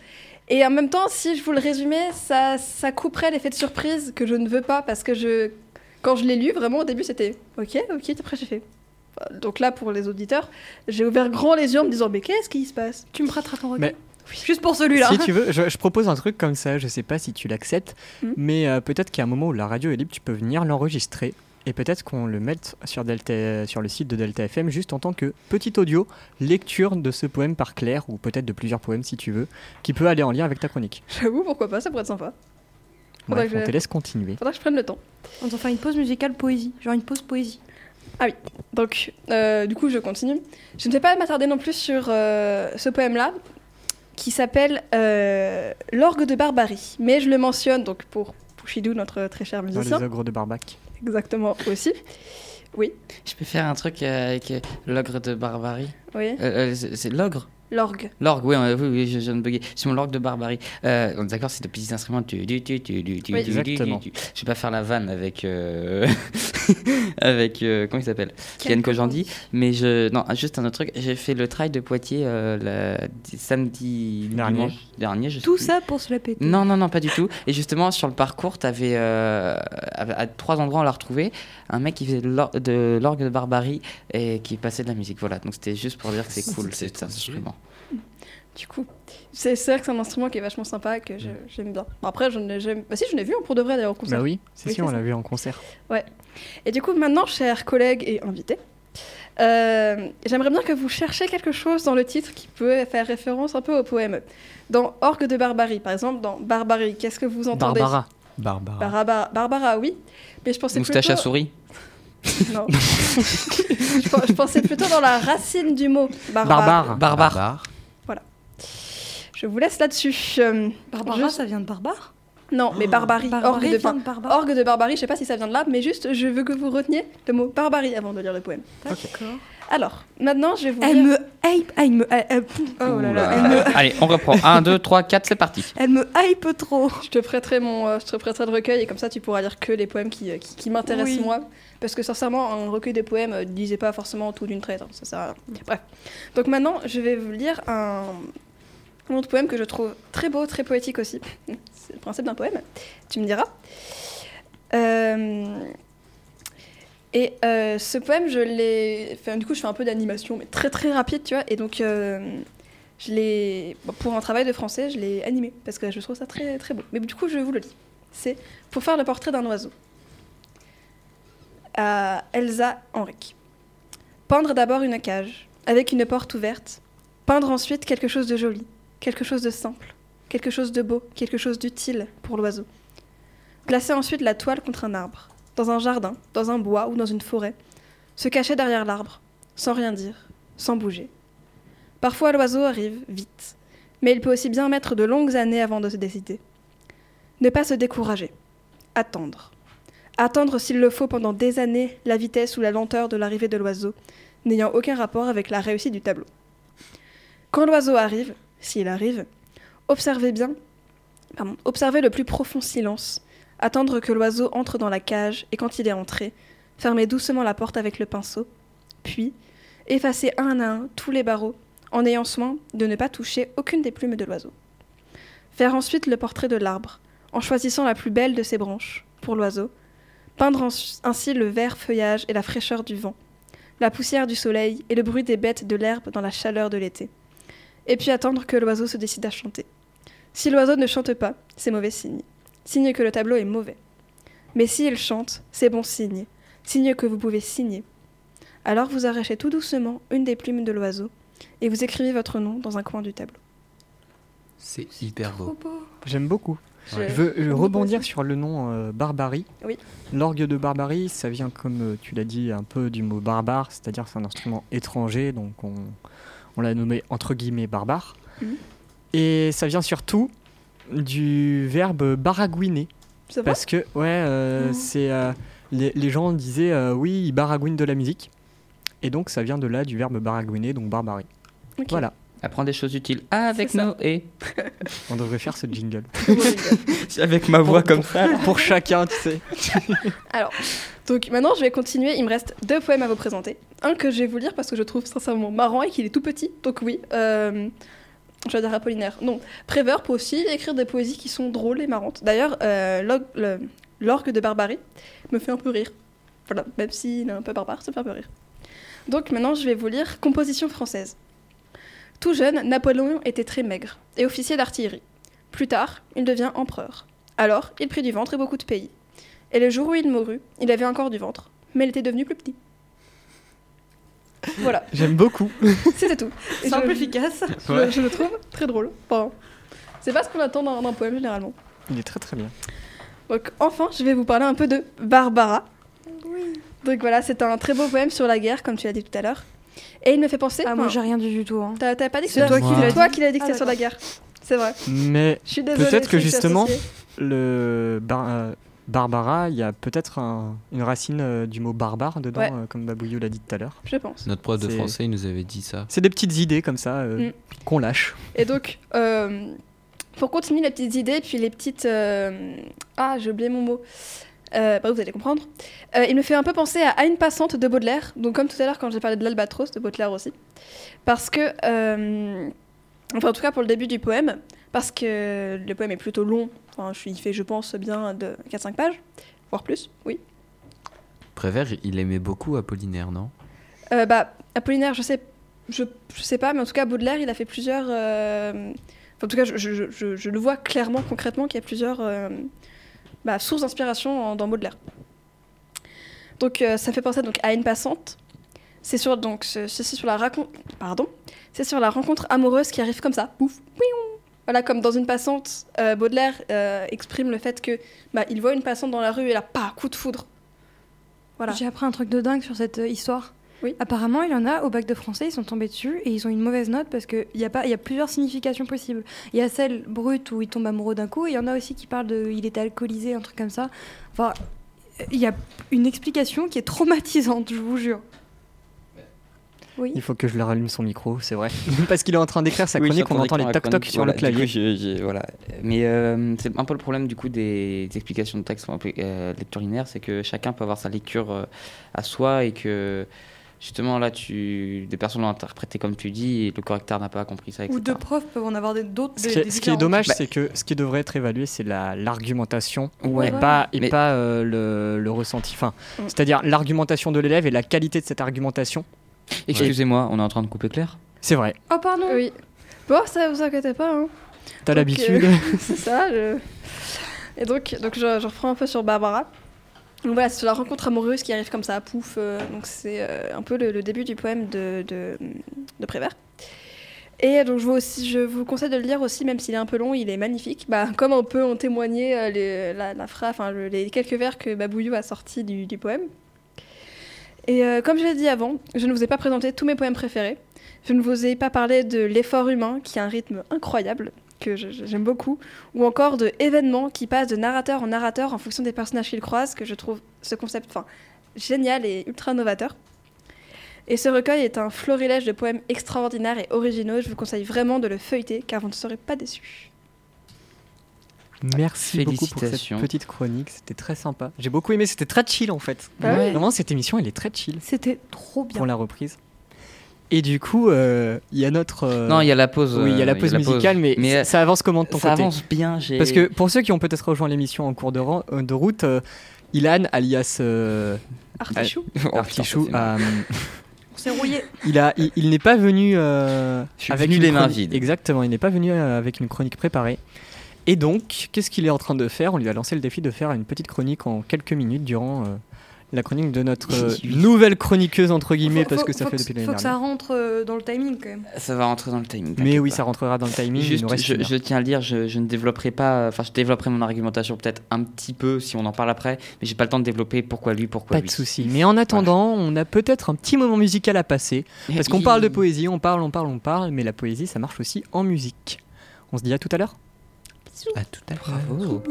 Et en même temps, si je vous le résumais, ça, ça couperait l'effet de surprise que je ne veux pas parce que je, quand je l'ai lu, vraiment au début c'était ok, ok, après j'ai fait. Donc là, pour les auditeurs, j'ai ouvert grand les yeux en me disant mais qu'est-ce qui se passe? Tu me prêteras ton Mais- regard Juste pour celui-là. Si tu veux, je, je propose un truc comme ça, je sais pas si tu l'acceptes, Mhm. mais euh, peut-être qu'à un moment où la radio est libre, tu peux venir l'enregistrer et peut-être qu'on le mette sur, Delta, sur le site de Delta FM juste en tant que petit audio, lecture de ce poème par Claire, ou peut-être de plusieurs poèmes si tu veux, qui peut aller en lien avec ta chronique. J'avoue, pourquoi pas, ça pourrait être sympa. Bref, que on je- te laisse continuer. Faudra que je prenne le temps. On va faire une pause musicale poésie. Genre une pause poésie. Donc, euh, du coup, je continue. Je ne vais pas m'attarder non plus sur euh, ce poème-là, qui s'appelle euh, L'orgue de Barbarie. Mais je le mentionne donc pour Pouchidou, notre très cher Dans musicien. les ogres de Barbac. Exactement, aussi. Oui, Je peux faire un truc euh, avec euh, l'ogre de barbarie. oui. Euh, c'est l'ogre L'orgue. L'orgue, oui, euh, oui, oui, je viens de bugger. C'est mon l'orgue de barbarie. Euh, on est d'accord, c'est de petits instruments. Tu, tu, tu, tu, tu, tu, Oui. tu, tu, Exactement. tu. Je vais pas faire la vanne avec. euh, avec. euh, comment il s'appelle? Kian Kojandi. Mais je. Non, juste un autre truc. J'ai fait le trail de Poitiers euh, la- samedi. Dernier. Dimanche dernier. Je Tout plus. ça pour se la péter. Non, non, non, pas du tout. Et justement, sur le parcours, tu avais à, à trois endroits, on l'a retrouvé, un mec qui faisait de l'or- de l'orgue de barbarie et qui passait de la musique. Voilà, donc c'était juste pour dire que c'est cool, stylé. instrument. Du coup, c'est vrai que c'est un instrument qui est vachement sympa, que je- j'aime bien. Bon, après, je jamais... Bah si, je l'ai vu en pour de vrai d'ailleurs au concert. Bah oui, c'est Oui, sûr, c'est on l'a vu en concert. Et du coup, maintenant, chers collègues et invités, euh, j'aimerais bien que vous cherchiez quelque chose dans le titre qui peut faire référence un peu au poème. Dans Orgue de Barbarie, par exemple, dans Barbarie, qu'est-ce que vous entendez? Barbara. Barbara. Barbara, Barbara, oui. Mais je pensais Moustache à plutôt... souris Non. je pensais plutôt dans la racine du mot. Barbare. Barbare. Barbare. Je vous laisse là-dessus. Euh, Barbara, ça vient de barbare non, mais barbarie. Barbarie orgue, de, de barbare. orgue de barbarie, je sais pas si ça vient de là, mais juste, je veux que vous reteniez le mot barbarie avant de lire le poème. D'accord. Alors, maintenant, je vais vous Elle lire... me hype. Elle me. elle- elle- oh là là. Elle me, Allez, on reprend. 1, 2, 3, 4, c'est parti. elle me hype trop. Je te prêterai mon, euh, je te prêterai le recueil et comme ça tu pourras lire que les poèmes qui, euh, qui, qui m'intéressent Oui. moi. Parce que sincèrement, un recueil de poèmes ne lisez pas forcément tout d'une traite. hein, ça sert à rien. Bref. Donc maintenant, je vais vous lire un, un autre poème que je trouve très beau, très poétique aussi. C'est le principe d'un poème. Tu me diras. Euh, Et euh, ce poème, je l'ai. Du coup, je fais un peu d'animation, mais très très rapide, tu vois. Et donc, euh, je l'ai. pour un travail de français, je l'ai animé parce que je trouve ça très très beau. Mais du coup, je vous le lis. C'est pour faire le portrait d'un oiseau. À Elsa Henrique. Peindre d'abord une cage avec une porte ouverte. Peindre ensuite quelque chose de joli, quelque chose de simple, quelque chose de beau, quelque chose d'utile pour l'oiseau. Placer ensuite la toile contre un arbre, dans un jardin, dans un bois ou dans une forêt. Se cacher derrière l'arbre, sans rien dire, sans bouger. Parfois l'oiseau arrive vite, mais il peut aussi bien mettre de longues années avant de se décider. Ne pas se décourager. Attendre. Attendre s'il le faut pendant des années la vitesse ou la lenteur de l'arrivée de l'oiseau, n'ayant aucun rapport avec la réussite du tableau. Quand l'oiseau arrive, s'il arrive, observez bien, observez le plus profond silence, attendre que l'oiseau entre dans la cage et quand il est entré, fermez doucement la porte avec le pinceau, puis effacez un à un tous les barreaux en ayant soin de ne pas toucher aucune des plumes de l'oiseau. Faire ensuite le portrait de l'arbre, en choisissant la plus belle de ses branches, pour l'oiseau, peindre ainsi le vert feuillage et la fraîcheur du vent, la poussière du soleil et le bruit des bêtes de l'herbe dans la chaleur de l'été. Et puis attendre que l'oiseau se décide à chanter. Si l'oiseau ne chante pas, c'est mauvais signe. Signe que le tableau est mauvais. Mais s'il chante, c'est bon signe. Signe que vous pouvez signer. Alors vous arrachez tout doucement une des plumes de l'oiseau et vous écrivez votre nom dans un coin du tableau. C'est hyper beau. J'aime beaucoup. Je- Je veux rebondir sur le nom euh, Barbarie. Oui. L'orgue de Barbarie, ça vient, comme euh, tu l'as dit, un peu du mot barbare, c'est-à-dire c'est un instrument étranger, donc on, on l'a nommé entre guillemets barbare. Mhm. Et ça vient surtout du verbe baragouiner. Parce que, ouais, euh, Mhm. c'est. euh, les, les gens disaient, euh, oui, ils baragouinent de la musique. Et donc ça vient de là, du verbe baragouiner, donc barbarie. Voilà, Apprends des choses utiles avec. Noé. on devrait faire ce jingle. Avec ma voix comme ça. Pour chacun, tu sais. Alors, donc maintenant je vais continuer. Il me reste deux poèmes à vous présenter. Un que je vais vous lire parce que je trouve sincèrement marrant et qu'il est tout petit. Donc oui, euh, Je vais dire Apollinaire. Non, Prévert peut aussi écrire des poésies qui sont drôles et marrantes. D'ailleurs, euh, l'orgue de Barbarie me fait un peu rire. Voilà, même s'il est un peu barbare, ça me fait un peu rire. Donc maintenant, je vais vous lire Composition française. Tout jeune, Napoléon était très maigre et officier d'artillerie. Plus tard, il devient empereur. Alors, il prit du ventre et beaucoup de pays. Et le jour où il mourut, il avait encore du ventre, mais il était devenu plus petit. Voilà, J'aime beaucoup. c'était tout. Et C'est un je- peu efficace. je, le- je le trouve très drôle. Enfin, c'est pas ce qu'on attend d'un poème généralement. Il est très très bien. Donc enfin, je vais vous parler un peu de Barbara. Donc voilà, c'est un très beau poème sur la guerre, comme tu l'as dit tout à l'heure. Et il me fait penser. Ah, moi j'ai rien dit du tout. Hein. T'as t'avais pas dit que C'est c'était toi qui c'est l'as toi qui l'as dit que Ah, c'était sur la guerre. C'est vrai. Mais Je suis désolée. Peut-être que justement- le Bar- euh, Barbara, il y a peut-être un- une racine euh, du mot barbare dedans, Ouais. euh, comme Babouillou l'a dit tout à l'heure. Je pense. Notre prof de français, il nous avait dit ça. C'est des petites idées comme ça euh, Mm. qu'on lâche. Et donc, euh, pour continuer les petites idées, puis les petites. euh, Ah, j'ai oublié mon mot. Euh, bah, vous allez comprendre. Euh, il me fait un peu penser à, à une passante de Baudelaire, donc comme tout à l'heure quand j'ai parlé de l'albatros de Baudelaire aussi. Parce que. euh, Enfin, en tout cas pour le début du poème, parce que le poème est plutôt long. Enfin, il fait, je pense, bien de 4-5 pages, voire plus, oui. Prévert, il aimait beaucoup Apollinaire, non? Euh, bah, Apollinaire, je sais, je, je sais pas, mais en tout cas, Baudelaire, il a fait plusieurs. en tout cas, je, je- je- je le vois clairement, concrètement, qu'il y a plusieurs bah, sources d'inspiration dans Baudelaire. Donc, euh, ça fait penser donc à une passante. C'est sur donc sur la rencontre amoureuse qui arrive comme ça, piou. Voilà, comme dans une passante, euh, Baudelaire euh, exprime le fait que bah, il voit une passante dans la rue et là, pas coup de foudre. Voilà. J'ai appris un truc de dingue sur cette histoire. Oui. Apparemment, il y en a au bac de français, ils sont tombés dessus et ils ont une mauvaise note parce qu'il y, a pas- il y a plusieurs significations possibles. Il y a celle brute où il tombe amoureux d'un coup et il y en a aussi qui parlent de il était alcoolisé, un truc comme ça. Enfin, il y a une explication qui est traumatisante, je vous jure. Oui. Il faut que je leur allume son micro, c'est vrai. Parce qu'il est en train d'écrire sa Oui, chronique, je on entend les toc-toc sur le clavier. du coup, je- je- voilà. Mais euh, c'est un peu le problème du coup des explications de texte euh, lecture linéaire, c'est que chacun peut avoir sa lecture euh, à soi et que justement là, tu, des personnes l'ont interprété comme tu dis et le correcteur n'a pas compris ça, etc. Ou deux profs peuvent en avoir des- d'autres. Ce ce qui est dommage, Bah- c'est que ce qui devrait être évalué, c'est la- l'argumentation Ouais. et pas, et Mais- pas euh, le, le ressenti. Enfin, Mm. C'est-à-dire l'argumentation de l'élève et la qualité de cette argumentation. Excusez-moi, on est en train de couper clair C'est vrai, Oh, pardon Oui. Bon, ça vous inquiétez pas. Hein. t'as l'habitude. euh, c'est ça. je- Et donc, donc je, je reprends un peu sur Barbara. Donc voilà, c'est la rencontre amoureuse qui arrive comme ça, pouf. euh, donc c'est euh, un peu le, début du poème de, Prévert. Et donc je, vous conseille de le lire aussi, même s'il est un peu long, il est magnifique. Bah, comme on peut en témoigner euh, les, quelques vers que Babouillou a sortis du, du poème. Et comme je l'ai dit avant, je ne vous ai pas présenté tous mes poèmes préférés. Je ne vous ai pas parlé de l'effort humain, qui a un rythme incroyable, que j'aime beaucoup, ou encore de événements qui passent de narrateur en narrateur en fonction des personnages qu'ils croisent, que je trouve ce concept enfin, génial et ultra novateur. Et ce recueil est un florilège de poèmes extraordinaires et originaux. Je vous conseille vraiment de le feuilleter, car vous ne serez pas déçus. Merci beaucoup pour cette petite chronique, c'était très sympa. J'ai beaucoup aimé, c'était très chill en fait. Ah oui. Vraiment, cette émission, elle est très chill C'était trop bien. pour la reprise. Et du coup, euh, il y a notre. euh, Non, il y a la pause. oui, il y a la euh, pause musicale, mais, mais ça avance comment de ton ça côté avance bien. j'ai- Parce que pour ceux qui ont peut-être rejoint l'émission en cours de, route, euh, Ilan, alias euh, Artichou Oh, Artichou, ça, il, a, il, il n'est pas venu euh, Je suis avec venu une les mains chronique- vides. Exactement, il n'est pas venu euh, avec une chronique préparée. Et donc, qu'est-ce qu'il est en train de faire? On lui a lancé le défi de faire une petite chronique en quelques minutes durant euh, la chronique de notre euh, nouvelle chroniqueuse entre guillemets Faut- parce faut- que ça fait depuis l'année Faut que ça dernière. rentre euh, dans le timing quand même. Ça va rentrer dans le timing. Mais oui, pas. ça rentrera dans le timing. Juste, je, je tiens à le dire, je, je ne développerai pas, enfin, je développerai mon argumentation peut-être un petit peu si on en parle après, mais j'ai pas le temps de développer pourquoi lui, pourquoi Pas lui. de souci. Mais en attendant, on a peut-être un petit moment musical à passer. Parce qu'on parle de poésie, on parle, on parle, on parle, mais la poésie, ça marche aussi en musique. On se dit à tout à l'heure À tout à l'heure. Bravo.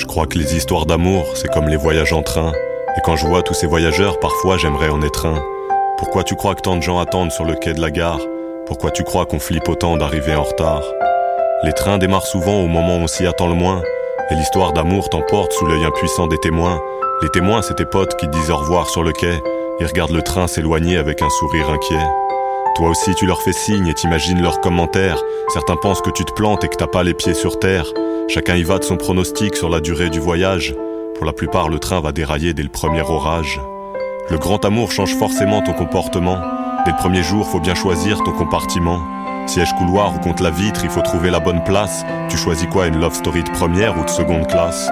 Je crois que les histoires d'amour, c'est comme les voyages en train. Et quand je vois tous ces voyageurs, parfois j'aimerais en être un. Pourquoi tu crois que tant de gens attendent sur le quai de la gare? Pourquoi tu crois qu'on flippe autant d'arriver en retard? Les trains démarrent souvent au moment où on s'y attend le moins, et l'histoire d'amour t'emporte sous l'œil impuissant des témoins. Les témoins, c'est tes potes qui disent au revoir sur le quai, ils regardent le train s'éloigner avec un sourire inquiet. Toi aussi tu leur fais signe et t'imagines leurs commentaires. Certains pensent que tu te plantes et que t'as pas les pieds sur terre. Chacun y va de son pronostic sur la durée du voyage. Pour la plupart, le train va dérailler dès le premier orage. Le grand amour change forcément ton comportement. Dès le premier jour, faut bien choisir ton compartiment. Siège couloir ou contre la vitre, il faut trouver la bonne place. Tu choisis quoi, une love story de première ou de seconde classe?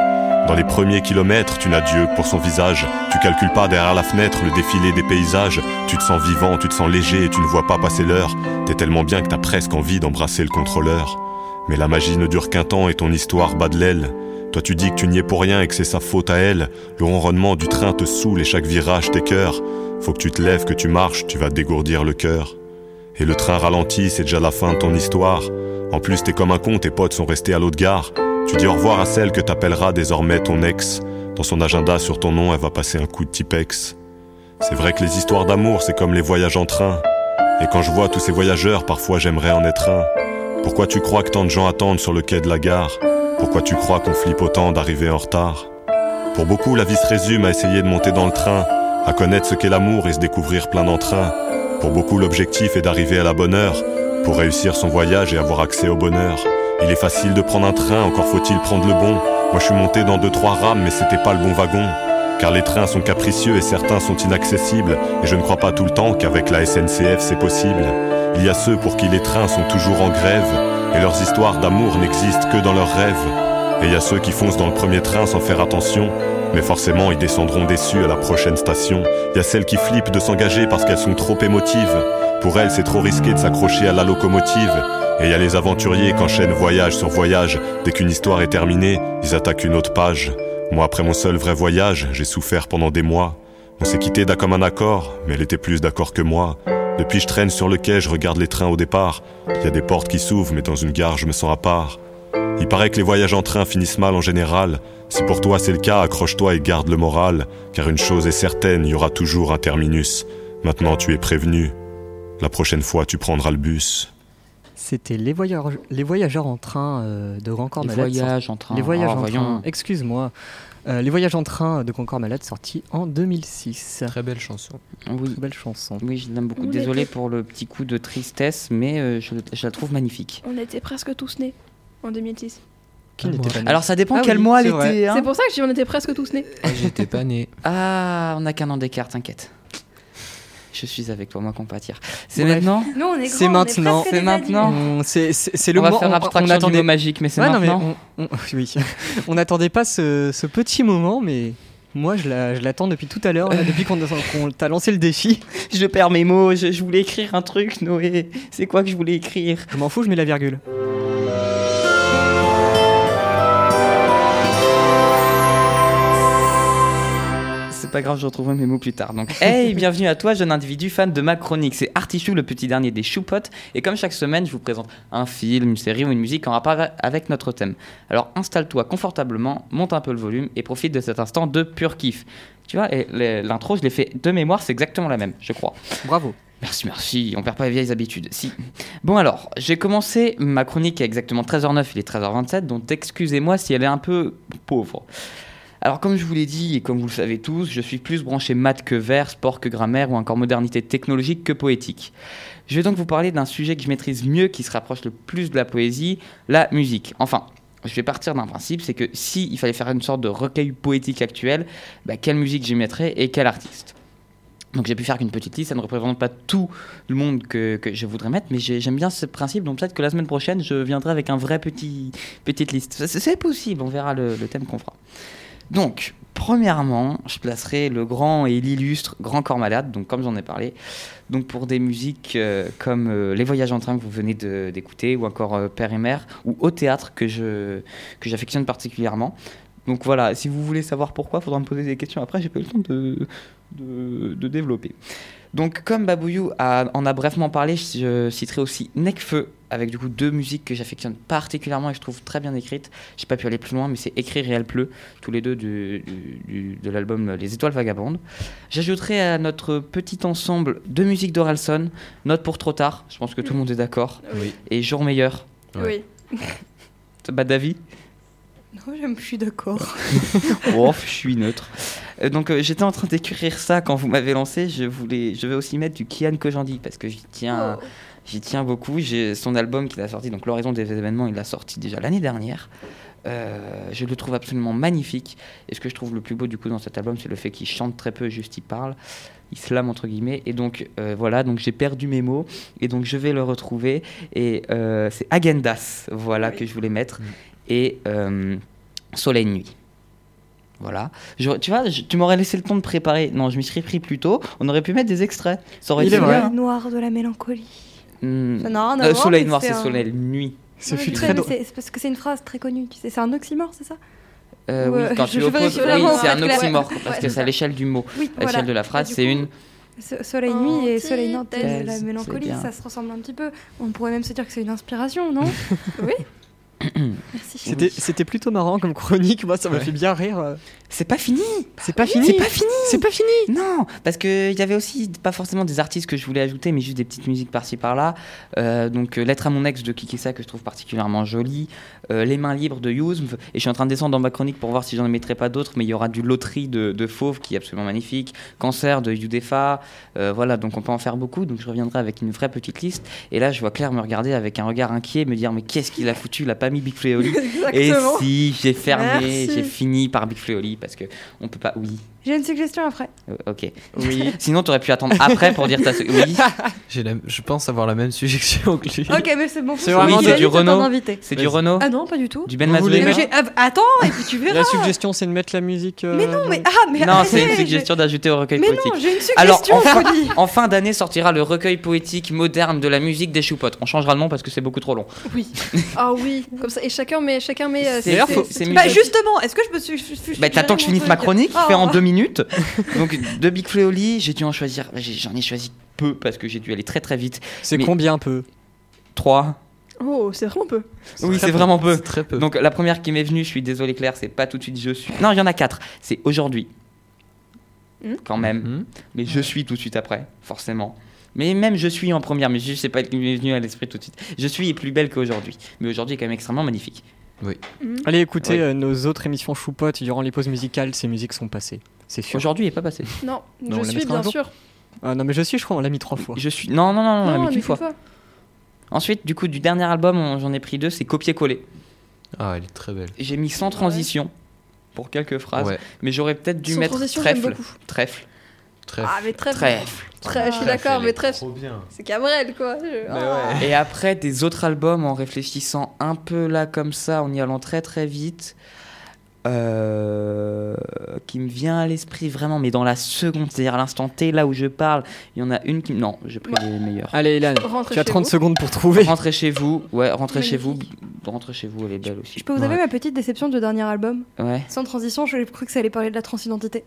Dans les premiers kilomètres, tu n'as Dieu pour son visage. Tu calcules pas derrière la fenêtre le défilé des paysages. Tu te sens vivant, tu te sens léger et tu ne vois pas passer l'heure. T'es tellement bien que t'as presque envie d'embrasser le contrôleur. Mais la magie ne dure qu'un temps et ton histoire bat de l'aile. Toi tu dis que tu n'y es pour rien et que c'est sa faute à elle. Le ronronnement du train te saoule et chaque virage t'écœure. Faut que tu te lèves, que tu marches, tu vas dégourdir le cœur. Et le train ralentit, c'est déjà la fin de ton histoire. En plus, t'es comme un con, tes potes sont restés à l'autre gare. Tu dis au revoir à celle que t'appelleras désormais ton ex. Dans son agenda sur ton nom, elle va passer un coup de Tipex. C'est vrai que les histoires d'amour, c'est comme les voyages en train. Et quand je vois tous ces voyageurs, parfois j'aimerais en être un. Pourquoi tu crois que tant de gens attendent sur le quai de la gare? Pourquoi tu crois qu'on flippe autant d'arriver en retard? Pour beaucoup, la vie se résume à essayer de monter dans le train, à connaître ce qu'est l'amour et se découvrir plein d'entrain. Pour beaucoup, l'objectif est d'arriver à la bonne heure, pour réussir son voyage et avoir accès au bonheur. Il est facile de prendre un train, encore faut-il prendre le bon. Moi je suis monté dans deux trois rames, mais c'était pas le bon wagon. Car les trains sont capricieux et certains sont inaccessibles, et je ne crois pas tout le temps qu'avec la SNCF c'est possible. Il y a ceux pour qui les trains sont toujours en grève, et leurs histoires d'amour n'existent que dans leurs rêves. Et il y a ceux qui foncent dans le premier train sans faire attention, mais forcément ils descendront déçus à la prochaine station. Il y a celles qui flippent de s'engager parce qu'elles sont trop émotives. Pour elles, c'est trop risqué de s'accrocher à la locomotive. Et il y a les aventuriers qui enchaînent voyage sur voyage. Dès qu'une histoire est terminée, ils attaquent une autre page. Moi, après mon seul vrai voyage, j'ai souffert pendant des mois. On s'est quitté d'un comme un accord, mais elle était plus d'accord que moi. Depuis, je traîne sur le quai, je regarde les trains au départ. Il y a des portes qui s'ouvrent, mais dans une gare, je me sens à part. Il paraît que les voyages en train finissent mal en général. Si pour toi c'est le cas, accroche-toi et garde le moral, car une chose est certaine, il y aura toujours un terminus. Maintenant tu es prévenu. La prochaine fois tu prendras le bus. C'était les, voyageurs, les voyageurs en train euh, de Grand Corps Les Malade. voyages en train. Les voyages Oh, en voyons. train. Excuse-moi. Euh, les voyages en train de Concorde Malade sorti en 2006. Très belle chanson. Oui. Très belle chanson. Oui, je l'aime beaucoup. On Désolé était- pour le petit coup de tristesse, mais euh, je, je la trouve magnifique. On était presque tous nés en 2006. Qui Ah, n'était moi. pas né Alors ça dépend Ah quel oui, mois elle était. hein. C'est pour ça que je dis on était presque tous nés. Ah, J'étais pas né. Ah, on n'a qu'un an d'écart, t'inquiète. Je suis avec toi, moi compatir. C'est maintenant Nous, on est C'est maintenant. C'est maintenant. On- C'est le On va moment. faire on- abstraction on du attendait mot magique, mais c'est Ouais, non, mais maintenant. on, on- oui. on n'attendait pas ce, ce petit moment, mais moi je la- je l'attends depuis tout à l'heure, depuis qu'on qu'on t'a lancé le défi. Je perds mes mots, je, je voulais écrire un truc, Noé. C'est quoi que je voulais écrire? Je m'en fous, je mets la virgule. C'est pas grave, je retrouverai mes mots plus tard. Donc, hey, bienvenue à toi, jeune individu fan de ma chronique. C'est Artichou, le petit dernier des choupottes. Et comme chaque semaine, je vous présente un film, une série ou une musique en rapport avec notre thème. Alors, installe-toi confortablement, monte un peu le volume et profite de cet instant de pur kiff. Tu vois, l'intro, je l'ai fait de mémoire, c'est exactement la même, je crois. Bravo. Merci, merci, on perd pas les vieilles habitudes. Si. Bon alors, j'ai commencé ma chronique à exactement 13h09, il est 13h27, donc excusez-moi si elle est un peu pauvre. Alors comme je vous l'ai dit et comme vous le savez tous, je suis plus branché maths que vers, sport que grammaire ou encore modernité technologique que poétique. Je vais donc vous parler d'un sujet que je maîtrise mieux, qui se rapproche le plus de la poésie, la musique. Enfin, je vais partir d'un principe, c'est que si il fallait faire une sorte de recueil poétique actuel, bah, quelle musique j'y mettrais et quel artiste? Donc j'ai pu faire qu'une petite liste, ça ne représente pas tout le monde que, que je voudrais mettre, mais j'ai- j'aime bien ce principe, donc peut-être que la semaine prochaine, je viendrai avec un vrai petit petite liste. C'est possible, on verra le, le thème qu'on fera. Donc, premièrement, je placerai le grand et l'illustre Grand Corps Malade, donc comme j'en ai parlé, donc pour des musiques euh, comme euh, Les Voyages en train que vous venez d'écouter, ou encore euh, Père et Mère, ou Au théâtre que que j'affectionne particulièrement. Donc voilà, si vous voulez savoir pourquoi, il faudra me poser des questions après, j'ai pas eu le temps de, de, développer. Donc comme Babouyou en a brièvement parlé, je citerai aussi Necfeu, avec du coup deux musiques que j'affectionne particulièrement et que je trouve très bien écrites. J'ai pas pu aller plus loin, mais c'est Écrire et Elle pleut, tous les deux du, du- du- de l'album Les Étoiles Vagabondes. J'ajouterai à notre petit ensemble deux musiques d'Orelson, Note pour trop tard, je pense que tout le monde est d'accord, Oui. et Jour meilleur. Ouais. Oui. Bah, David? Non, je suis d'accord. Oh, je suis neutre. Euh, donc euh, j'étais en train d'écrire ça quand vous m'avez lancé. Je voulais, je vais aussi mettre du Kian Kojandi parce que j'y tiens, Oh. J'y tiens beaucoup. J'ai son album qu'il a sorti, donc l'horizon des événements, il l'a sorti déjà l'année dernière. Euh, je le trouve absolument magnifique. Et ce que je trouve le plus beau du coup dans cet album, c'est le fait qu'il chante très peu, juste il parle, il slame entre guillemets. Et donc euh, voilà, donc j'ai perdu mes mots et donc je vais le retrouver. Et euh, c'est Agendas, voilà que je voulais mettre. Et euh, Soleil nuit. Voilà. Je- tu vois, je- tu m'aurais laissé le temps de préparer. Non, je m'y serais pris plus tôt. On aurait pu mettre des extraits. Ça aurait Il été est vrai. bien. Noir de la mélancolie. Ça n'a rien à Euh, voir, soleil noir, c'est un- soleil nuit. Ce Ouais, fut très drôle. c'est parce que c'est une phrase très connue. Tu sais, c'est un oxymore, c'est ça Euh, oui, quand je- tu je l'opposes, vérifie oui, vraiment, c'est un oxymore ouais, parce que c'est à l'échelle du mot. Oui, À l'échelle de la phrase, c'est une. So- Soleil nuit et soleil Antithèse, la mélancolie, ça se ressemble un petit peu. On pourrait même se dire que c'est une inspiration, non Oui. Merci. C'était c'était plutôt marrant comme chronique, moi ça m'a Ouais. fait bien rire. euh. C'est pas fini. C'est pas fini C'est pas fini. C'est pas fini Non, parce qu'il y avait aussi pas forcément des artistes que je voulais ajouter, mais juste des petites musiques par-ci par-là. Euh, donc, euh, Lettre à mon ex de Kikissa que je trouve particulièrement jolie. Euh, Les mains libres de Yousm. Et je suis en train de descendre dans ma chronique pour voir si j'en mettrai pas d'autres, mais il y aura du Loterie de, de Fauve qui est absolument magnifique. Cancer de Yudefa. Euh, voilà, donc on peut en faire beaucoup. Donc, je reviendrai avec une vraie petite liste. Et là, je vois Claire me regarder avec un regard inquiet, me dire Mais qu'est-ce qu'il a foutu Il a mis Big. Et si, j'ai fermé, j'ai fini par Big Fleoli parce que on peut pas. Oui, J'ai une suggestion après. euh, ok. Oui. Sinon, tu aurais pu attendre après pour dire ta. Oui, J'ai la- Je pense avoir la même suggestion que lui. Ok, mais c'est bon. C'est vraiment Oui, du Renault. c'est du. Renault, Ah non, pas du tout. du Ben j'ai- ah, attends, et puis tu verras. La suggestion c'est de mettre la musique. euh, Mais non, mais ah, mais Non, c'est une suggestion d'ajouter au recueil Mais poétique. non, j'ai une Alors, suggestion, je vous dis. en fin d'année sortira le recueil poétique moderne de la musique des choupottes. On changera le nom parce que c'est beaucoup trop long. Oui. Ah oui, comme ça. Et chacun met, chacun met. euh, D'ailleurs, faut-. Bah justement, est-ce que je peux Bah, t'attends que je finisse ma chronique, Oh. fait en deux minutes. Donc, de Big Fleoli, j'ai dû en choisir. J'en ai choisi peu parce que j'ai dû aller très très vite. C'est combien peu Trois. Oh, c'est vraiment peu. Oui, c'est vraiment peu. C'est très peu. Donc la première qui m'est venue, je suis désolé Claire, c'est pas tout de suite je suis. Non, il y en a quatre. C'est aujourd'hui. Hmm. Quand même. Mhm. Mais je suis tout de suite après, forcément. Mais même je suis en première, mais je sais pas qui m'est venu à l'esprit tout de suite. Je suis est plus belle qu'aujourd'hui. Mais aujourd'hui est quand même extrêmement magnifique. Allez écoutez Oui. euh, nos autres émissions choupottes durant les pauses musicales, ces musiques sont passées. C'est sûr. Aujourd'hui est pas passé. Non, Non, je suis bien sûr. Ah, non mais je suis, je crois, on l'a mis trois fois. Je suis. Non, non, non, on l'a Non, mis qu'une qu'une fois. Ensuite, du coup, du dernier album, on- j'en ai pris deux, c'est copier-coller. Ah, elle est très belle. J'ai mis sans transition pour quelques phrases, Ouais, mais j'aurais peut-être dû Sans mettre trèfle. beaucoup. Trèfle. très. Ah, mais très Trèfle. Très, je suis Ah. d'accord, mais bien. C'est Cabrel, quoi. Je- Ah. Et après, des autres albums, en réfléchissant un peu là comme ça, en y allant très très vite, euh, qui me vient à l'esprit vraiment, mais dans la seconde, c'est-à-dire à l'instant T, là où je parle, il y en a une qui... Non, j'ai pris les meilleures. Allez Ilan, Rentrez tu as chez 30 vous. secondes pour trouver. Rentrez chez vous, ouais, rentrez chez vous, rentrez chez vous, elle est belle aussi. Je peux vous avouer Ouais. ma petite déception du dernier album Ouais. Sans transition, j'ai cru que ça allait parler de la transidentité.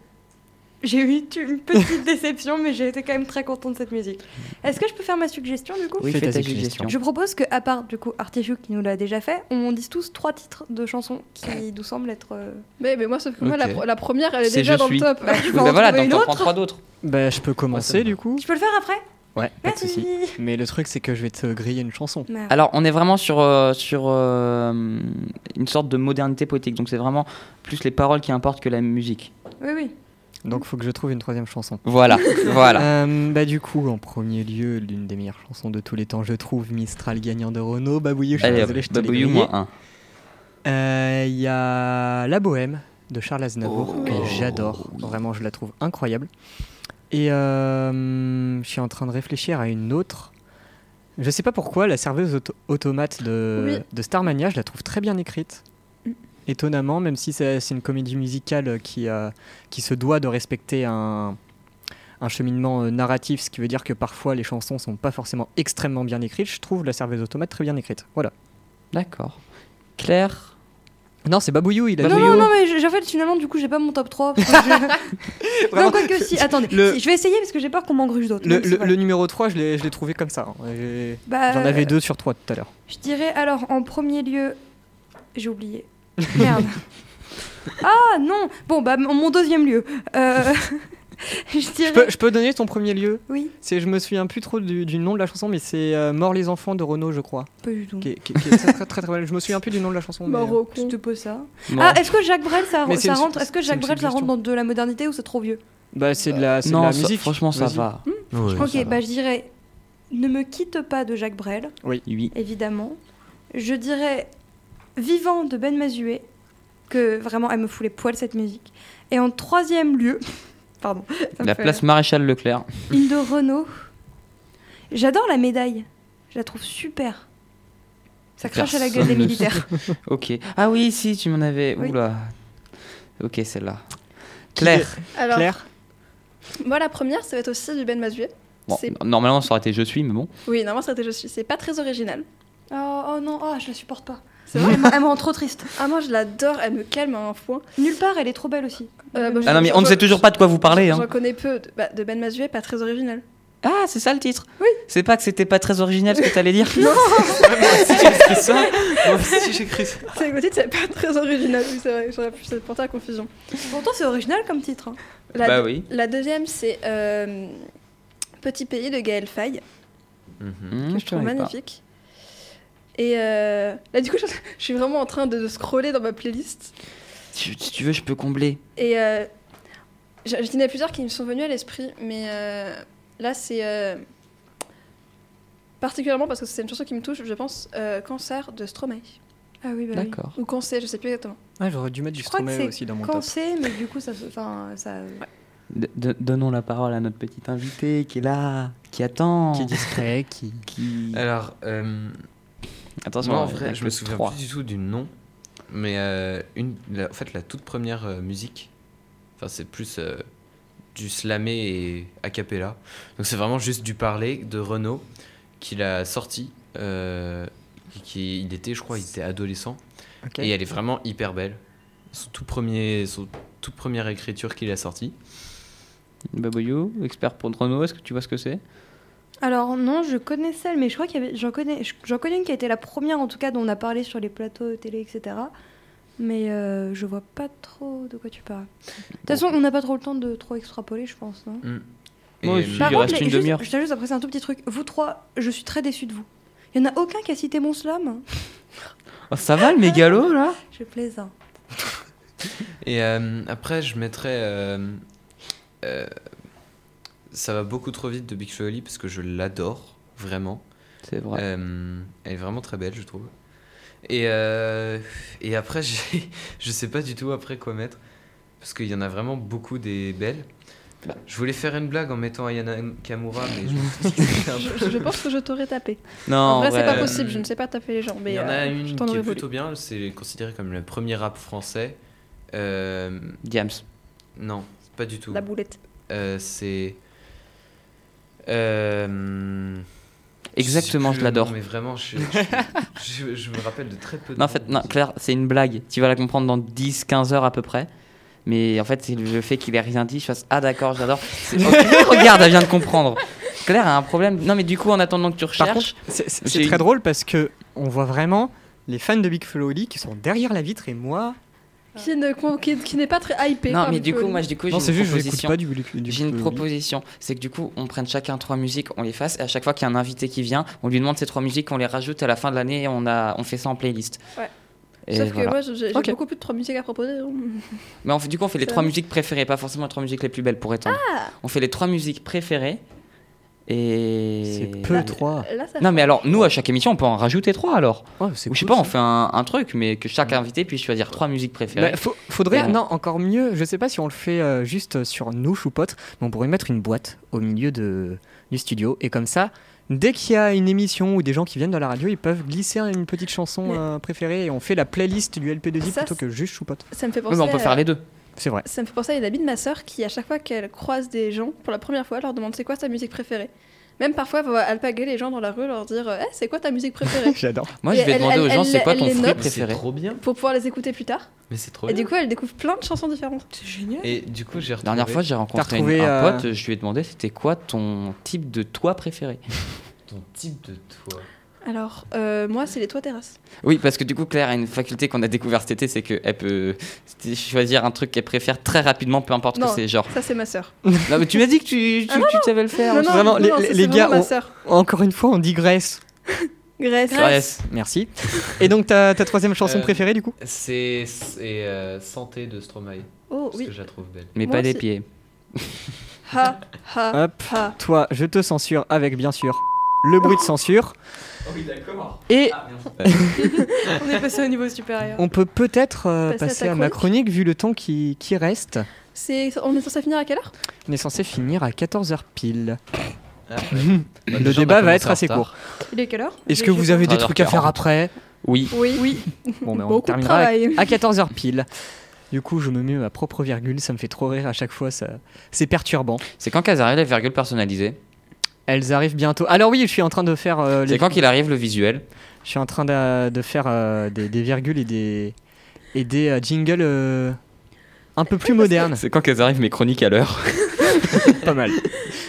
J'ai eu une petite déception, mais j'ai été quand même très contente de cette musique. Est-ce que je peux faire ma suggestion du coup? Oui, Fais fais ta ta suggestion. suggestion. Je propose que, à part du coup Artichook qui nous l'a déjà fait, on dise tous trois titres de chansons qui nous semblent être. euh, Mais, mais moi, sauf que moi, la, première, elle est déjà dans suis. le top. Bah, tu bah en voilà, t'en prends trois d'autres. Bah je peux commencer du coup. Je peux le faire après? Ouais, pas de Merci. souci. Mais le truc c'est que je vais te griller une chanson. Merde. Alors, on est vraiment sur, euh, sur euh, une sorte de modernité poétique, donc c'est vraiment plus les paroles qui importent que la musique. Oui, oui. Donc faut que je trouve une troisième chanson. Voilà, voilà. Euh, bah du coup, en premier lieu, l'une des meilleures chansons de tous les temps, je trouve Mistral gagnant de Renault. Babouillou, je suis Allez, hop, désolé, je Babouillou, moins un. Euh, Il y a La Bohème de Charles Aznavour Oh. que j'adore. Vraiment, je la trouve incroyable. Et euh, je suis en train de réfléchir à une autre. Je sais pas pourquoi, la serveuse auto- automate de, Oui. de Starmania, je la trouve très bien écrite. Mm. Étonnamment, même si c'est une comédie musicale qui, euh, qui se doit de respecter un, un cheminement euh, narratif, ce qui veut dire que parfois les chansons sont pas forcément extrêmement bien écrites, je trouve la serveuse automate très bien écrite. Voilà. D'accord. Claire Non, c'est Babouillou, il a Non, dit- non, non, mais j'ai- en fait, finalement, du coup, j'ai pas mon top 3. parce que je- non, quoique si. Attendez, le- si, je vais essayer parce que j'ai peur qu'on m'engruge d'autres. Le, le- le numéro 3, je l'ai je l'ai trouvé comme ça. hein. J'ai- Bah, J'en avais deux sur trois tout à l'heure. Je dirais alors en premier lieu. J'ai oublié. Merde. ah non Bon, bah mon deuxième lieu. Euh, je Je dirais. peux, je peux donner ton premier lieu? Oui, C'est, je me souviens plus trop du, du nom de la chanson, mais c'est euh, Mort les enfants de Renault, je crois. pas du tout. Qui est, qui est- qui est très, très, très, très belle. Je me souviens plus du nom de la chanson. mais, euh, Mort au Je con. te pose ça. Ah, est-ce que Jacques Brel, ça, rentre Est-ce que Jacques Brel, ça rentre dans de la modernité ou c'est trop vieux? Bah, c'est de la, c'est de non, la ça- musique. franchement, ça Vas-y. va. Ouais. Ok, ça bah va. je dirais Ne me quitte pas de Jacques Brel, Oui. évidemment. Je dirais Vivant de Ben Mazué, que vraiment elle me fout les poils cette musique. Et en troisième lieu, pardon, La place Maréchal Leclerc. Une de Renault. J'adore la médaille. Je la trouve super. Ça crache à la gueule des militaires. Ok. Ah oui, si, tu m'en avais. Oui. Oula. Ok, celle-là. Claire. Alors, Claire moi, la première, ça va être aussi du Ben Mazué. Bon, normalement, ça aurait été Je suis, mais bon. Oui, normalement, ça va être Je suis. C'est pas très original. Oh, oh non, oh, je la supporte pas. C'est vrai Elle me- elle me rend trop triste. Ah, moi, je l'adore. Elle me calme à un point. Nulle part, elle est trop belle aussi. Euh, bah, Ah non, mais on ne sait toujours pas de quoi vous parlez. J'en Hein. connais peu. De, bah, de Ben Mazué, pas très original. Ah, c'est ça le titre Oui. C'est pas que c'était pas très original ce que t'allais dire? Moi aussi j'ai écrit ça. Moi aussi j'ai écrit ça. C'est le titre, c'est pas très original. Oui, c'est vrai. J'aurais pu porter à confusion. Pourtant, c'est original comme titre. hein. La, Bah oui. la deuxième, c'est euh, Petit pays de Gaël Faye, Hum, que je trouve pas. Et euh, là, du coup, je, je suis vraiment en train de, de scroller dans ma playlist. Si, si tu veux, je peux combler. Et euh, je, je tenais plusieurs qui me sont venus à l'esprit, mais euh, là, c'est euh, particulièrement parce que c'est une chanson qui me touche, je pense, euh, Cancer de Stromae. Ah oui, bah oui. D'accord. Ou Cancer, je sais plus exactement. Ah, j'aurais dû mettre du Stromae aussi dans mon c'est, mais du coup, ça. ça... Donnons la parole à notre petite invitée qui est là, qui attend. Qui est discret, qui. qui- Alors, euh, Attention, moi en vrai, je me souviens trois. plus du tout du nom, mais euh, une, la- en fait la toute première euh, musique, enfin c'est plus euh, du slamé et a cappella. Donc c'est vraiment juste du parler de Renaud qu'il a sorti. qui, il était, je crois, il était adolescent. Et elle est vraiment hyper belle. Son tout premier, son toute première écriture qu'il a sortie. Baboyou, expert pour Renault, est-ce que tu vois ce que c'est? Alors non, je connais celle, mais je crois qu'il y avait, j'en connais, j'en connais une qui a été la première en tout cas dont on a parlé sur les plateaux télé, etc. Mais euh, je vois pas trop de quoi tu parles. De toute façon, on n'a pas trop le temps de trop extrapoler, je pense. Non? Moi Et, aussi. euh, Par il contre, reste les- une juste- demi-heure. je t'ajoute après c'est un tout petit truc. Vous trois, je suis très déçue de vous. Il y en a aucun qui a cité mon slam. Oh, Ça va le mégalo là? Je plaisante. Et euh, après, je mettrais. euh, euh, ça va beaucoup trop vite de Big Oli parce que je l'adore vraiment. C'est vrai. Euh, elle est vraiment très belle, je trouve. Et, euh, et après, je sais pas du tout après quoi mettre parce qu'il y en a vraiment beaucoup des belles. Bah. Je voulais faire une blague en mettant Ayana Kamura, mais je un peu- pense que je t'aurais tapé. non, en vrai, c'est pas euh, possible. Je ne sais pas taper les gens. Il y en a euh, une qui est voulu. plutôt bien, c'est considéré comme le premier rap français. Euh, Diams. non, pas du tout. La boulette. Euh, c'est. Euh, Exactement, je le l'adore. Mais vraiment, je, je, je- je me rappelle de très peu de Non, en fait, non, Claire, c'est une blague. Tu vas la comprendre dans 10-15 heures à peu près. Mais en fait, c'est le fait qu'il ait rien dit. Je fasse Ah, d'accord, j'adore. Regarde, elle vient de comprendre. Claire a un problème. Non, mais du coup, en attendant que tu Par recherches. contre, c'est très une- drôle parce que on voit vraiment les fans de Big Oli qui sont derrière la vitre et moi. Qui ne- qui, qui n'est pas très hypé. non, par mais du coup, moi, du coup, j'ai une juste proposition. pas du, J'ai une proposition, c'est que du coup, on prenne chacun trois musiques, on les fasse, et à chaque fois qu'il y a un invité qui vient, on lui demande ces trois musiques, on les rajoute à la fin de l'année, et on, a, on fait ça en playlist. Ouais. Et Sauf voilà. que moi, j'ai beaucoup plus de trois musiques à proposer. hein. Mais on fait- du coup, on fait les trois musiques préférées, pas forcément les trois musiques les plus belles pour étendre. Ah. On fait les trois musiques préférées, et... C'est peu trois. Là, Non, mais alors, nous, à chaque émission, on peut en rajouter trois alors. Ouais, Ou je sais cool, pas, on fait un, un truc, mais que chaque invité puisse choisir trois musiques préférées. Bah, faut- faudrait, non, encore mieux, je sais pas si on le fait euh, juste sur nous, choupotes, mais on pourrait mettre une boîte au milieu de, du studio, et comme ça, dès qu'il y a une émission ou des gens qui viennent dans la radio, ils peuvent glisser une petite chanson Mais- euh, préférée, et on fait la playlist du LP2I Ça, plutôt que juste choupote. Ça me fait Oui, penser. mais on peut à- faire les deux. C'est vrai. Ça me fait penser à une amie de ma sœur qui, à chaque fois qu'elle croise des gens pour la première fois, leur demande c'est quoi ta musique préférée? Même parfois, elle va alpaguer les gens dans la rue, leur dire Eh, c'est quoi ta musique préférée? J'adore. Moi, Et je vais elle- demander aux gens, c'est quoi ton les fruit préféré? Trop bien. pour pouvoir les écouter plus tard. Mais c'est trop Et bien. du coup, elle découvre plein de chansons différentes. C'est génial. Et du coup, j'ai retrouvé. dernière fois, j'ai rencontré une- un euh, pote, je lui ai demandé c'était quoi ton type de toit préféré? ton type de toit. Alors, euh, moi, c'est les toits terrasses. Oui, parce que du coup, Claire a une faculté qu'on a découvert cet été, c'est qu'elle peut choisir un truc qu'elle préfère très rapidement, peu importe Non. que c'est. Genre. Ça, c'est ma sœur. Non, mais tu m'as dit que tu, tu, Ah non, tu savais le faire. Non, non, vraiment, non, les- non, les- ça, les c'est gars vraiment. Encore une fois, on digresse. Grèce. Grèce. Merci. Et donc, ta, ta troisième chanson Euh, préférée, du coup? C'est c'est, euh, Santé de Stromae. Oh Parce oui. que je la trouve belle. Mais Moi pas des pieds. Ha, ha, Hop. ha. Toi, je te censure avec, bien sûr, le bruit de censure. Oui, d'accord. Et On est passé au niveau supérieur. on peut peut-être euh, Passer à passer ta à ma chronique vu le temps qui, qui reste. C'est, on est censé finir à quelle heure? On est censé finir à 14h pile. Ah, Le débat va commencé être assez court. Il est quelle heure? Est-ce que vous avez des 13h40. trucs à faire après? Oui. Oui. Oui. Bon, ben on Beaucoup de terminera à- travail. à 14h pile. Du coup, je me mets ma propre virgule, ça me fait trop rire à chaque fois, ça... c'est perturbant. C'est quand qu'elles arrivent les virgules personnalisées Elles arrivent bientôt. Alors oui, je suis en train de faire euh, les- C'est quand qu'il arrive le visuel Je suis en train de, de faire euh, des, des virgules et des et des euh, jingles euh, un peu plus modernes. C'est quand qu'elles arrivent mes chroniques à l'heure Pas mal.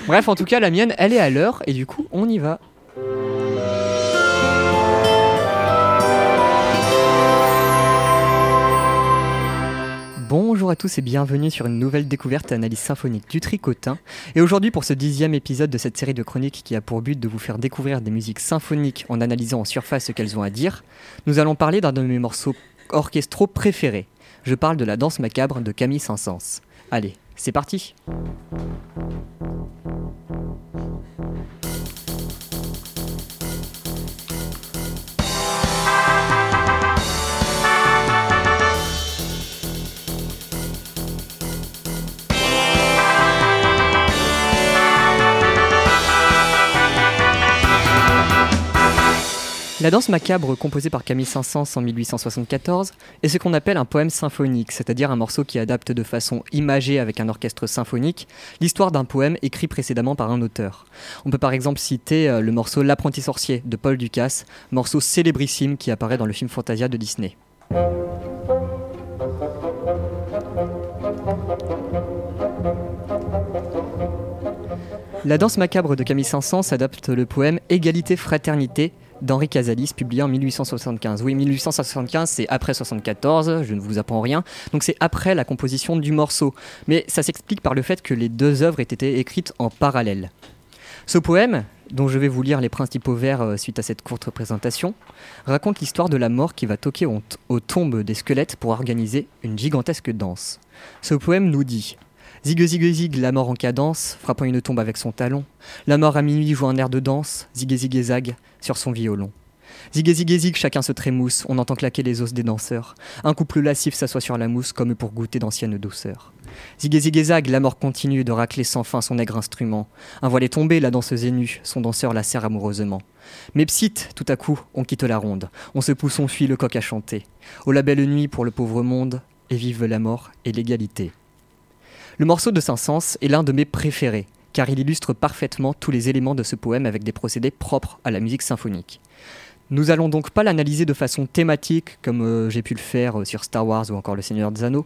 Bref, en tout cas, la mienne, elle est à l'heure et du coup, on y va. Bonjour à tous et bienvenue sur une nouvelle découverte analyse symphonique du tricotin. Et aujourd'hui pour ce dixième épisode de cette série de chroniques qui a pour but de vous faire découvrir des musiques symphoniques en analysant en surface ce qu'elles ont à dire, nous allons parler d'un de mes morceaux orchestraux préférés. Je parle de la danse macabre de Camille Saint-Saëns. Allez, c'est parti La danse macabre, composée par Camille Saint-Saëns en 1874, est ce qu'on appelle un poème symphonique, c'est-à-dire un morceau qui adapte de façon imagée avec un orchestre symphonique l'histoire d'un poème écrit précédemment par un auteur. On peut par exemple citer euh, le morceau L'apprenti sorcier de Paul Ducasse, morceau célébrissime qui apparaît dans le film Fantasia de Disney. La danse macabre de Camille Saint-Saëns adapte le poème Égalité fraternité d'Henri Casalis, publié en 1875. Oui, 1875, c'est après 74, je ne vous apprends rien, donc c'est après la composition du morceau. Mais ça s'explique par le fait que les deux œuvres aient été écrites en parallèle. Ce poème, dont je vais vous lire les principaux vers euh, suite à cette courte présentation, raconte l'histoire de la mort qui va toquer aux, tombes des squelettes pour organiser une gigantesque danse. Ce poème nous dit Zig zig zig, la mort en cadence, frappant une tombe avec son talon. La mort à minuit joue un air de danse, zig zig zag, sur son violon. Zig chacun se trémousse, on entend claquer les os des danseurs. Un couple lascif s'assoit sur la mousse comme pour goûter d'anciennes douceurs. Zig la mort continue de racler sans fin son aigre instrument. Un voile est tombé, la danseuse est nue, son danseur la serre amoureusement. Mais psite, tout à coup, on quitte la ronde. On se pousse, on fuit, le coq a chanté. Oh la belle nuit pour le pauvre monde, et vive la mort et l'égalité. Le morceau de Saint-Saëns est l'un de mes préférés, car il illustre parfaitement tous les éléments de ce poème avec des procédés propres à la musique symphonique. Nous allons donc pas l'analyser de façon thématique comme euh, j'ai pu le faire euh, sur Star Wars ou encore Le Seigneur des Anneaux.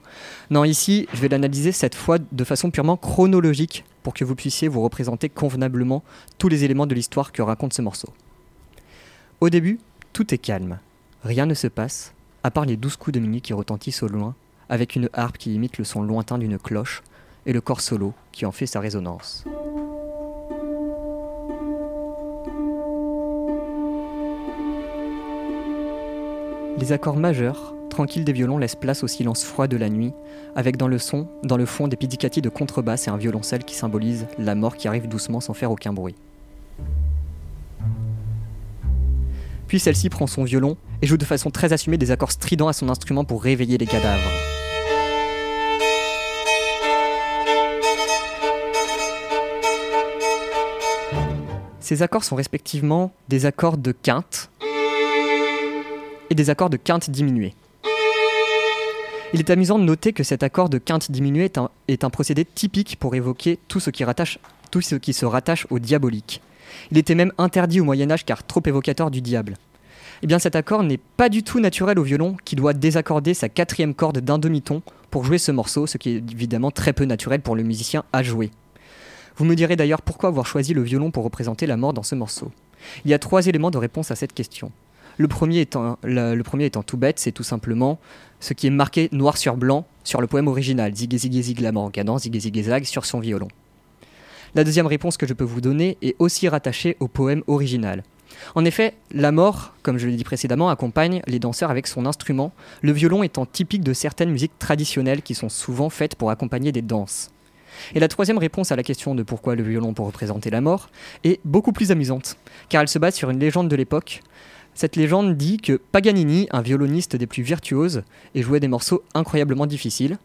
Non, ici, je vais l'analyser cette fois de façon purement chronologique pour que vous puissiez vous représenter convenablement tous les éléments de l'histoire que raconte ce morceau. Au début, tout est calme. Rien ne se passe, à part les douze coups de minuit qui retentissent au loin, avec une harpe qui imite le son lointain d'une cloche, et le corps solo qui en fait sa résonance. Les accords majeurs, tranquilles des violons, laissent place au silence froid de la nuit, avec dans le son, dans le fond, des pizzicati de contrebasse et un violoncelle qui symbolise la mort qui arrive doucement sans faire aucun bruit. Puis celle-ci prend son violon et joue de façon très assumée des accords stridents à son instrument pour réveiller les cadavres. Ces accords sont respectivement des accords de quinte et des accords de quinte diminuée. Il est amusant de noter que cet accord de quinte diminuée est un, procédé typique pour évoquer tout ce, qui tout ce qui se rattache au diabolique. Il était même interdit au Moyen Âge car trop évocateur du diable. Eh bien cet accord n'est pas du tout naturel au violon qui doit désaccorder sa quatrième corde d'un demi-ton pour jouer ce morceau, ce qui est évidemment très peu naturel pour le musicien à jouer. Vous me direz d'ailleurs pourquoi avoir choisi le violon pour représenter la mort dans ce morceau. Il y a trois éléments de réponse à cette question. Le premier étant, tout bête, c'est tout simplement ce qui est marqué noir sur blanc sur le poème original, Zig Zig Zig la mort en cadence, Zig Zig Zag sur son violon. La deuxième réponse que je peux vous donner est aussi rattachée au poème original. En effet, la mort, comme je l'ai dit précédemment, accompagne les danseurs avec son instrument, le violon étant typique de certaines musiques traditionnelles qui sont souvent faites pour accompagner des danses. Et la troisième réponse à la question de pourquoi le violon pour représenter la mort est beaucoup plus amusante, car elle se base sur une légende de l'époque. Cette légende dit que Paganini, un violoniste des plus virtuoses, jouait des morceaux incroyablement difficiles.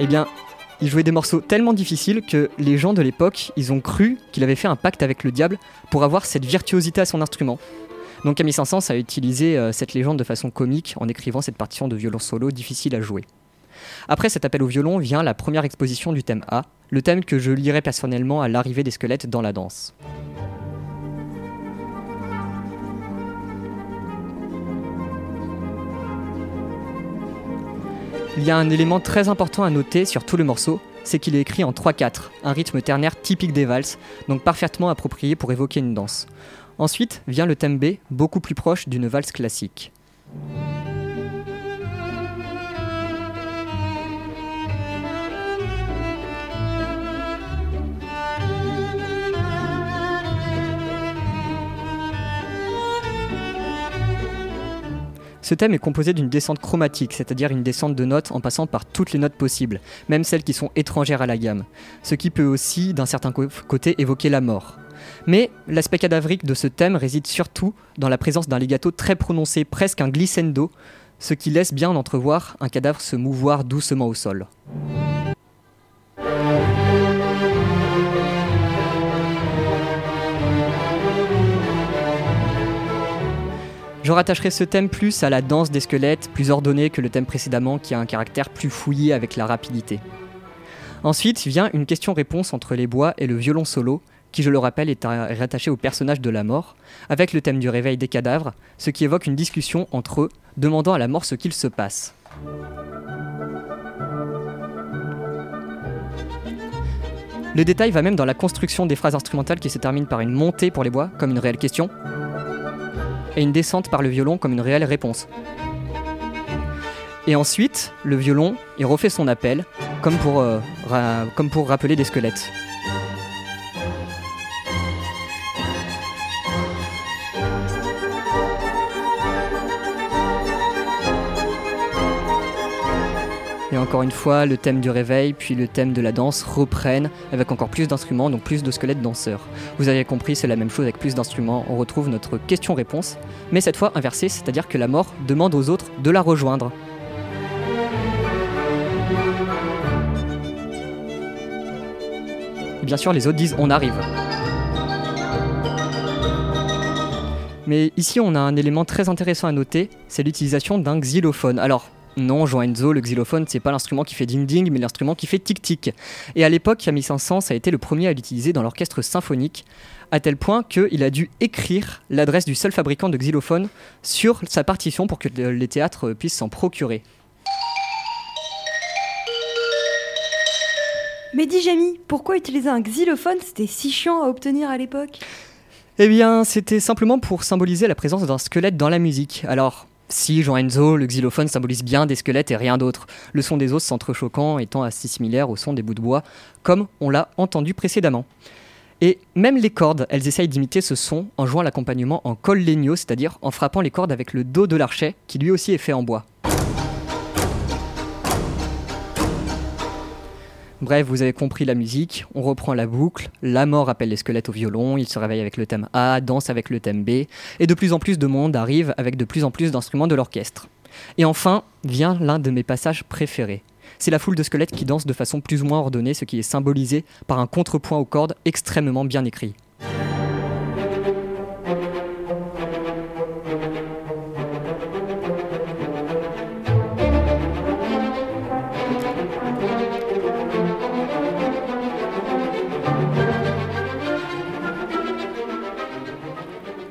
Eh bien, il jouait des morceaux tellement difficiles que les gens de l'époque, ils ont cru qu'il avait fait un pacte avec le diable pour avoir cette virtuosité à son instrument. Donc Camille Saint-Saëns a utilisé euh, cette légende de façon comique en écrivant cette partition de violon solo difficile à jouer. Après cet appel au violon vient la première exposition du thème A, le thème que je lirai personnellement à l'arrivée des squelettes dans la danse. Il y a un élément très important à noter sur tout le morceau, c'est qu'il est écrit en 3-4, un rythme ternaire typique des valses, donc parfaitement approprié pour évoquer une danse. Ensuite vient le thème B, beaucoup plus proche d'une valse classique. Ce thème est composé d'une descente chromatique, c'est-à-dire une descente de notes en passant par toutes les notes possibles, même celles qui sont étrangères à la gamme, ce qui peut aussi, d'un certain côté, évoquer la mort. Mais l'aspect cadavrique de ce thème réside surtout dans la présence d'un legato très prononcé, presque un glissando, ce qui laisse bien entrevoir un cadavre se mouvoir doucement au sol. Je rattacherai ce thème plus à la danse des squelettes, plus ordonnée que le thème précédemment qui a un caractère plus fouillé avec la rapidité. Ensuite vient une question-réponse entre les bois et le violon solo, qui je le rappelle est à- rattaché au personnage de la mort, avec le thème du réveil des cadavres, ce qui évoque une discussion entre eux, demandant à la mort ce qu'il se passe. Le détail va même dans la construction des phrases instrumentales qui se terminent par une montée pour les bois, comme une réelle question, et une descente par le violon comme une réelle réponse. Et ensuite, le violon, il refait son appel, comme pour, euh, ra- comme pour rappeler des squelettes. Et encore une fois, le thème du réveil, puis le thème de la danse reprennent avec encore plus d'instruments, donc plus de squelettes danseurs. Vous avez compris, c'est la même chose avec plus d'instruments. On retrouve notre question-réponse, mais cette fois inversée, c'est-à-dire que la mort demande aux autres de la rejoindre. Et bien sûr, les autres disent on arrive. Mais ici, on a un élément très intéressant à noter, c'est l'utilisation d'un xylophone. Alors, non, Jean Enzo, le xylophone, c'est pas l'instrument qui fait ding-ding, mais l'instrument qui fait tic-tic. Et à l'époque, Camille Saint-Saëns a été le premier à l'utiliser dans l'orchestre symphonique, à tel point qu'il a dû écrire l'adresse du seul fabricant de xylophone sur sa partition pour que les théâtres puissent s'en procurer. Mais dis Jamie, pourquoi utiliser un xylophone? C'était si chiant à obtenir à l'époque. Eh bien, c'était simplement pour symboliser la présence d'un squelette dans la musique. Alors, si, Jean Enzo, le xylophone symbolise bien des squelettes et rien d'autre, le son des os s'entrechoquant étant assez similaire au son des bouts de bois, comme on l'a entendu précédemment. Et même les cordes, elles essayent d'imiter ce son en jouant l'accompagnement en col legno, c'est-à-dire en frappant les cordes avec le dos de l'archet, qui lui aussi est fait en bois. Bref, vous avez compris la musique, on reprend la boucle, la mort appelle les squelettes au violon, ils se réveillent avec le thème A, dansent avec le thème B, et de plus en plus de monde arrive avec de plus en plus d'instruments de l'orchestre. Et enfin, vient l'un de mes passages préférés. C'est la foule de squelettes qui danse de façon plus ou moins ordonnée, ce qui est symbolisé par un contrepoint aux cordes extrêmement bien écrit.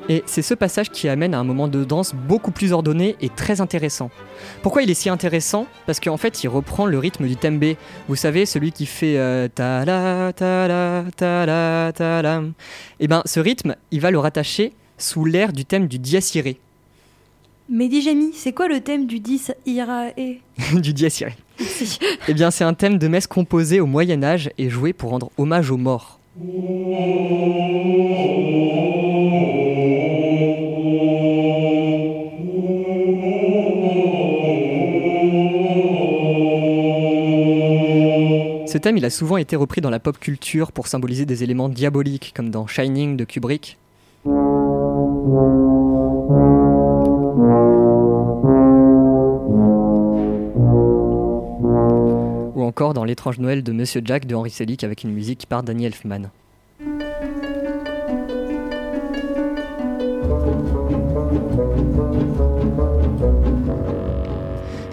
Et c'est ce passage qui amène à un moment de danse beaucoup plus ordonné et très intéressant. Pourquoi il est si intéressant? Parce qu'en fait, il reprend le rythme du tembe. Vous savez, celui qui fait euh, ta la ta la ta la ta la. Et ben, ce rythme, il va le rattacher sous l'air du thème du dies irae. Mais dis Jamie, c'est quoi le thème du 10 irae du dies irae. Eh bien, c'est un thème de messe composé au Moyen Âge et joué pour rendre hommage aux morts. Ce thème, a souvent été repris dans la pop culture pour symboliser des éléments diaboliques, comme dans Shining de Kubrick. Ou encore dans L'étrange Noël de Monsieur Jack de Henry Selick avec une musique par Danny Elfman.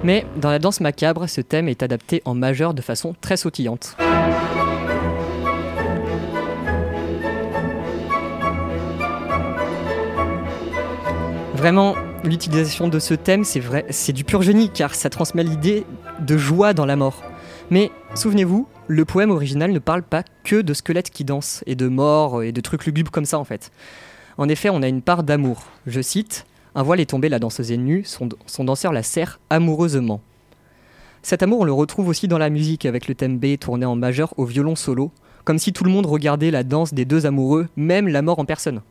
Mais dans la danse macabre, ce thème est adapté en majeur de façon très sautillante. Vraiment, l'utilisation de ce thème, c'est vrai, c'est du pur génie car ça transmet l'idée de joie dans la mort. Mais souvenez-vous, le poème original ne parle pas que de squelettes qui dansent et de morts et de trucs lugubres comme ça en fait. En effet, on a une part d'amour. Je cite Un voile est tombé, la danseuse est nue, son, son danseur la serre amoureusement. Cet amour, on le retrouve aussi dans la musique avec le thème B tourné en majeur au violon solo, comme si tout le monde regardait la danse des deux amoureux, même la mort en personne.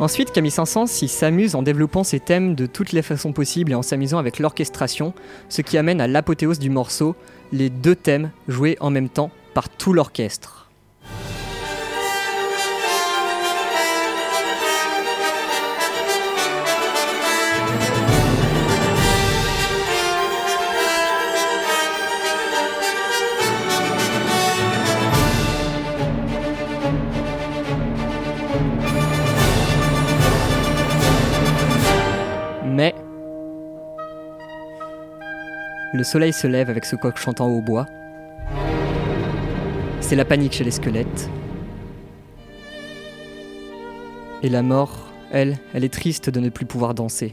Ensuite, Camille Saint-Saëns s'y s'amuse en développant ses thèmes de toutes les façons possibles et en s'amusant avec l'orchestration, ce qui amène à l'apothéose du morceau, les deux thèmes joués en même temps par tout l'orchestre. Le soleil se lève avec ce coq chantant au bois. C'est la panique chez les squelettes. Et la mort, elle, elle est triste de ne plus pouvoir danser.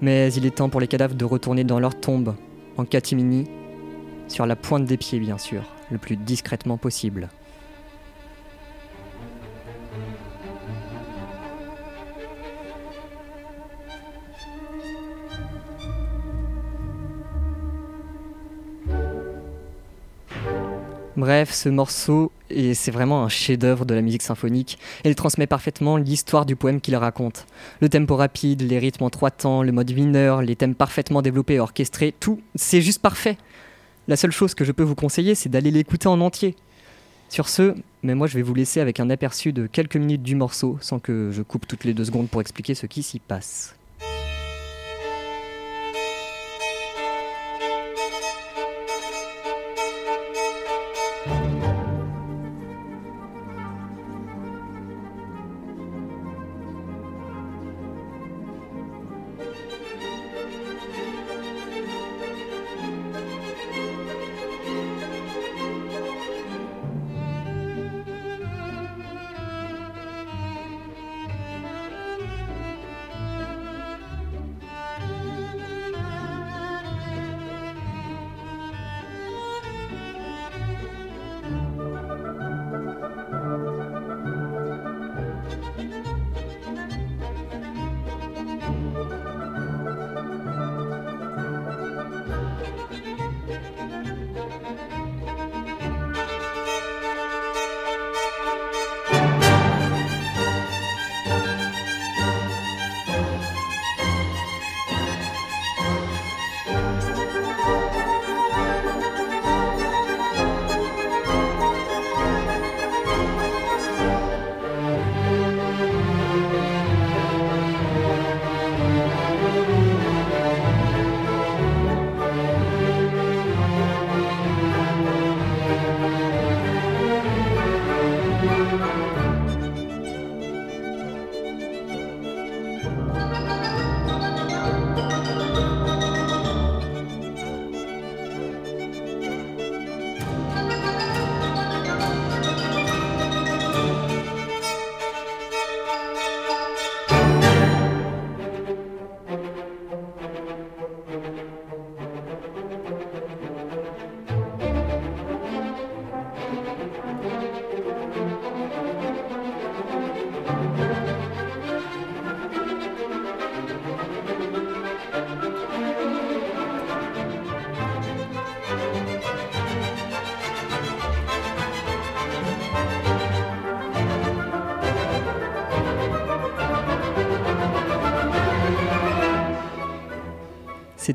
Mais il est temps pour les cadavres de retourner dans leur tombe, en catimini, sur la pointe des pieds bien sûr, le plus discrètement possible. Bref, ce morceau, et c'est vraiment un chef-d'œuvre de la musique symphonique, et il transmet parfaitement l'histoire du poème qu'il raconte. Le tempo rapide, les rythmes en trois temps, le mode mineur, les thèmes parfaitement développés et orchestrés, tout, c'est juste parfait. La seule chose que je peux vous conseiller, c'est d'aller l'écouter en entier. Sur ce, mais moi je vais vous laisser avec un aperçu de quelques minutes du morceau, sans que je coupe toutes les deux secondes pour expliquer ce qui s'y passe.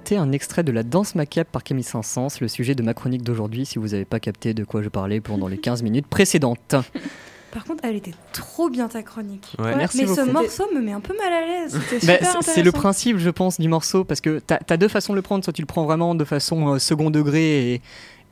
C'était un extrait de La danse macabre par Camille Saint-Saëns, le sujet de ma chronique d'aujourd'hui, si vous n'avez pas capté de quoi je parlais pendant les 15 minutes précédentes. Par contre, elle était trop bien ta chronique. Ouais. Merci mais ce morceau me met un peu mal à l'aise. Bah, c'est- le principe, je pense, du morceau, parce que tu as, deux façons de le prendre. Soit tu le prends vraiment de façon euh, second degré et,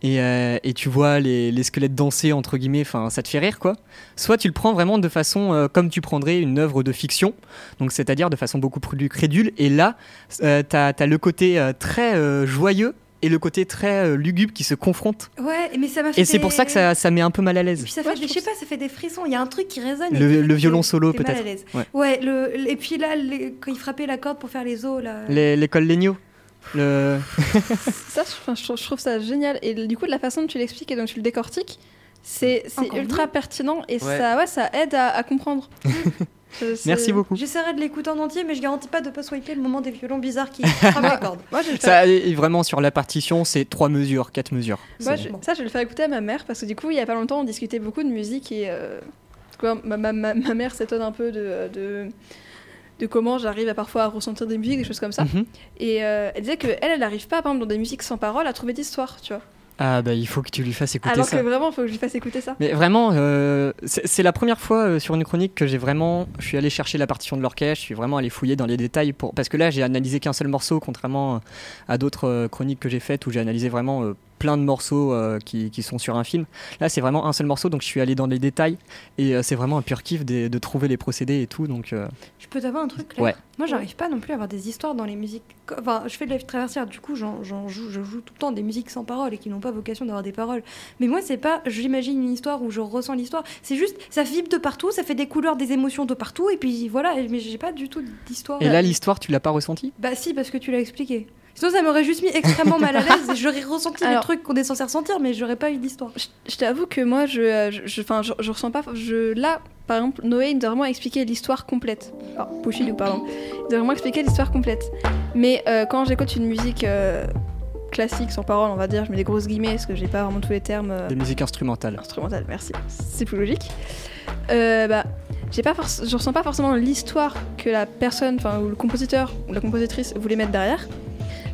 et, euh, et tu vois les, les squelettes danser, entre guillemets, enfin, ça te fait rire, quoi. Soit tu le prends vraiment de façon euh, comme tu prendrais une œuvre de fiction, donc c'est-à-dire de façon beaucoup plus crédule. Et là, euh, tu as, le côté euh, très euh, joyeux et le côté très euh, lugubre qui se confrontent. Ouais, mais ça m'a fait. Et c'est pour ça que ça, ça met un peu mal à Et l'aise. puis ça Ouais, fait, je je sais pas, ça fait des frissons. Il y a un truc qui résonne. Le- violon solo, peut-être. Ouais. Ouais, le, et puis là, les- quand il frappait la corde pour faire les os, là. Les- L'école Legno. Le... Ça, je, trouve, je trouve ça génial. Et du coup, de la façon dont tu l'expliques et dont tu le décortiques, c'est ultra pertinent et Ouais. ça, ouais, ça aide à, à comprendre. Merci beaucoup. J'essaierai de l'écouter en entier, mais je garantis pas de pas swiper le moment des violons bizarres qui frappent la corde. Moi, je Ça, et vraiment, sur la partition, c'est trois mesures, quatre mesures. moi, je- ça, je vais le faire écouter à ma mère parce que du coup, il y a pas longtemps, on discutait beaucoup de musique et euh, quoi, ma, ma, ma, ma mère s'étonne un peu de, de, de comment j'arrive à parfois à ressentir des musiques, des choses comme ça. Mhm. Et euh, elle disait que elle, elle n'arrive pas, par exemple, dans des musiques sans parole, à trouver d'histoire, tu vois. Ah bah il faut que tu lui fasses écouter Alors ça. que vraiment, il faut que je lui fasse écouter ça. Mais vraiment, euh, c'est la première fois euh, sur une chronique que j'ai vraiment, je suis allé chercher la partition de l'orchestre, je suis vraiment allé fouiller dans les détails pour, parce que là j'ai analysé qu'un seul morceau, contrairement à d'autres chroniques que j'ai faites où j'ai analysé vraiment plein de morceaux euh, qui, qui sont sur un film. Là c'est vraiment un seul morceau, donc je suis allé dans les détails et euh, c'est vraiment un pur kiff de, de trouver les procédés et tout, donc euh, Je peux t'avoir un truc Claire Ouais. Moi, j'arrive pas non plus à avoir des histoires dans les musiques. Enfin, je fais de la vie traversière, du coup, j'en j'en joue, je joue tout le temps des musiques sans paroles et qui n'ont pas vocation d'avoir des paroles. Mais moi, c'est pas, j'imagine une histoire où je ressens l'histoire. C'est juste, ça vibre de partout, ça fait des couleurs, des émotions de partout, et puis voilà. Mais j'ai pas du tout d'histoire. et là l'histoire tu l'as pas ressentie? Bah si, parce que tu l'as expliqué. Sinon, ça m'aurait juste mis extrêmement mal à l'aise et j'aurais ressenti Alors- les trucs qu'on est censé ressentir, mais j'aurais pas eu d'histoire. Je, je t'avoue que moi, je, euh, je, je, enfin, je, je ressens pas. Je, là, par exemple, Noé, il nous a vraiment expliqué l'histoire complète. Alors, Pouchidou, pardon. Il nous a vraiment expliqué l'histoire complète. Mais euh, quand j'écoute une musique euh, classique, sans parole, on va dire, je mets des grosses guillemets parce que j'ai pas vraiment tous les termes euh, Des musiques instrumentales. instrumentales, merci. C'est plus logique. Euh, bah, j'ai pas je ressens pas forcément l'histoire que la personne, enfin, ou le compositeur ou la compositrice voulait mettre derrière.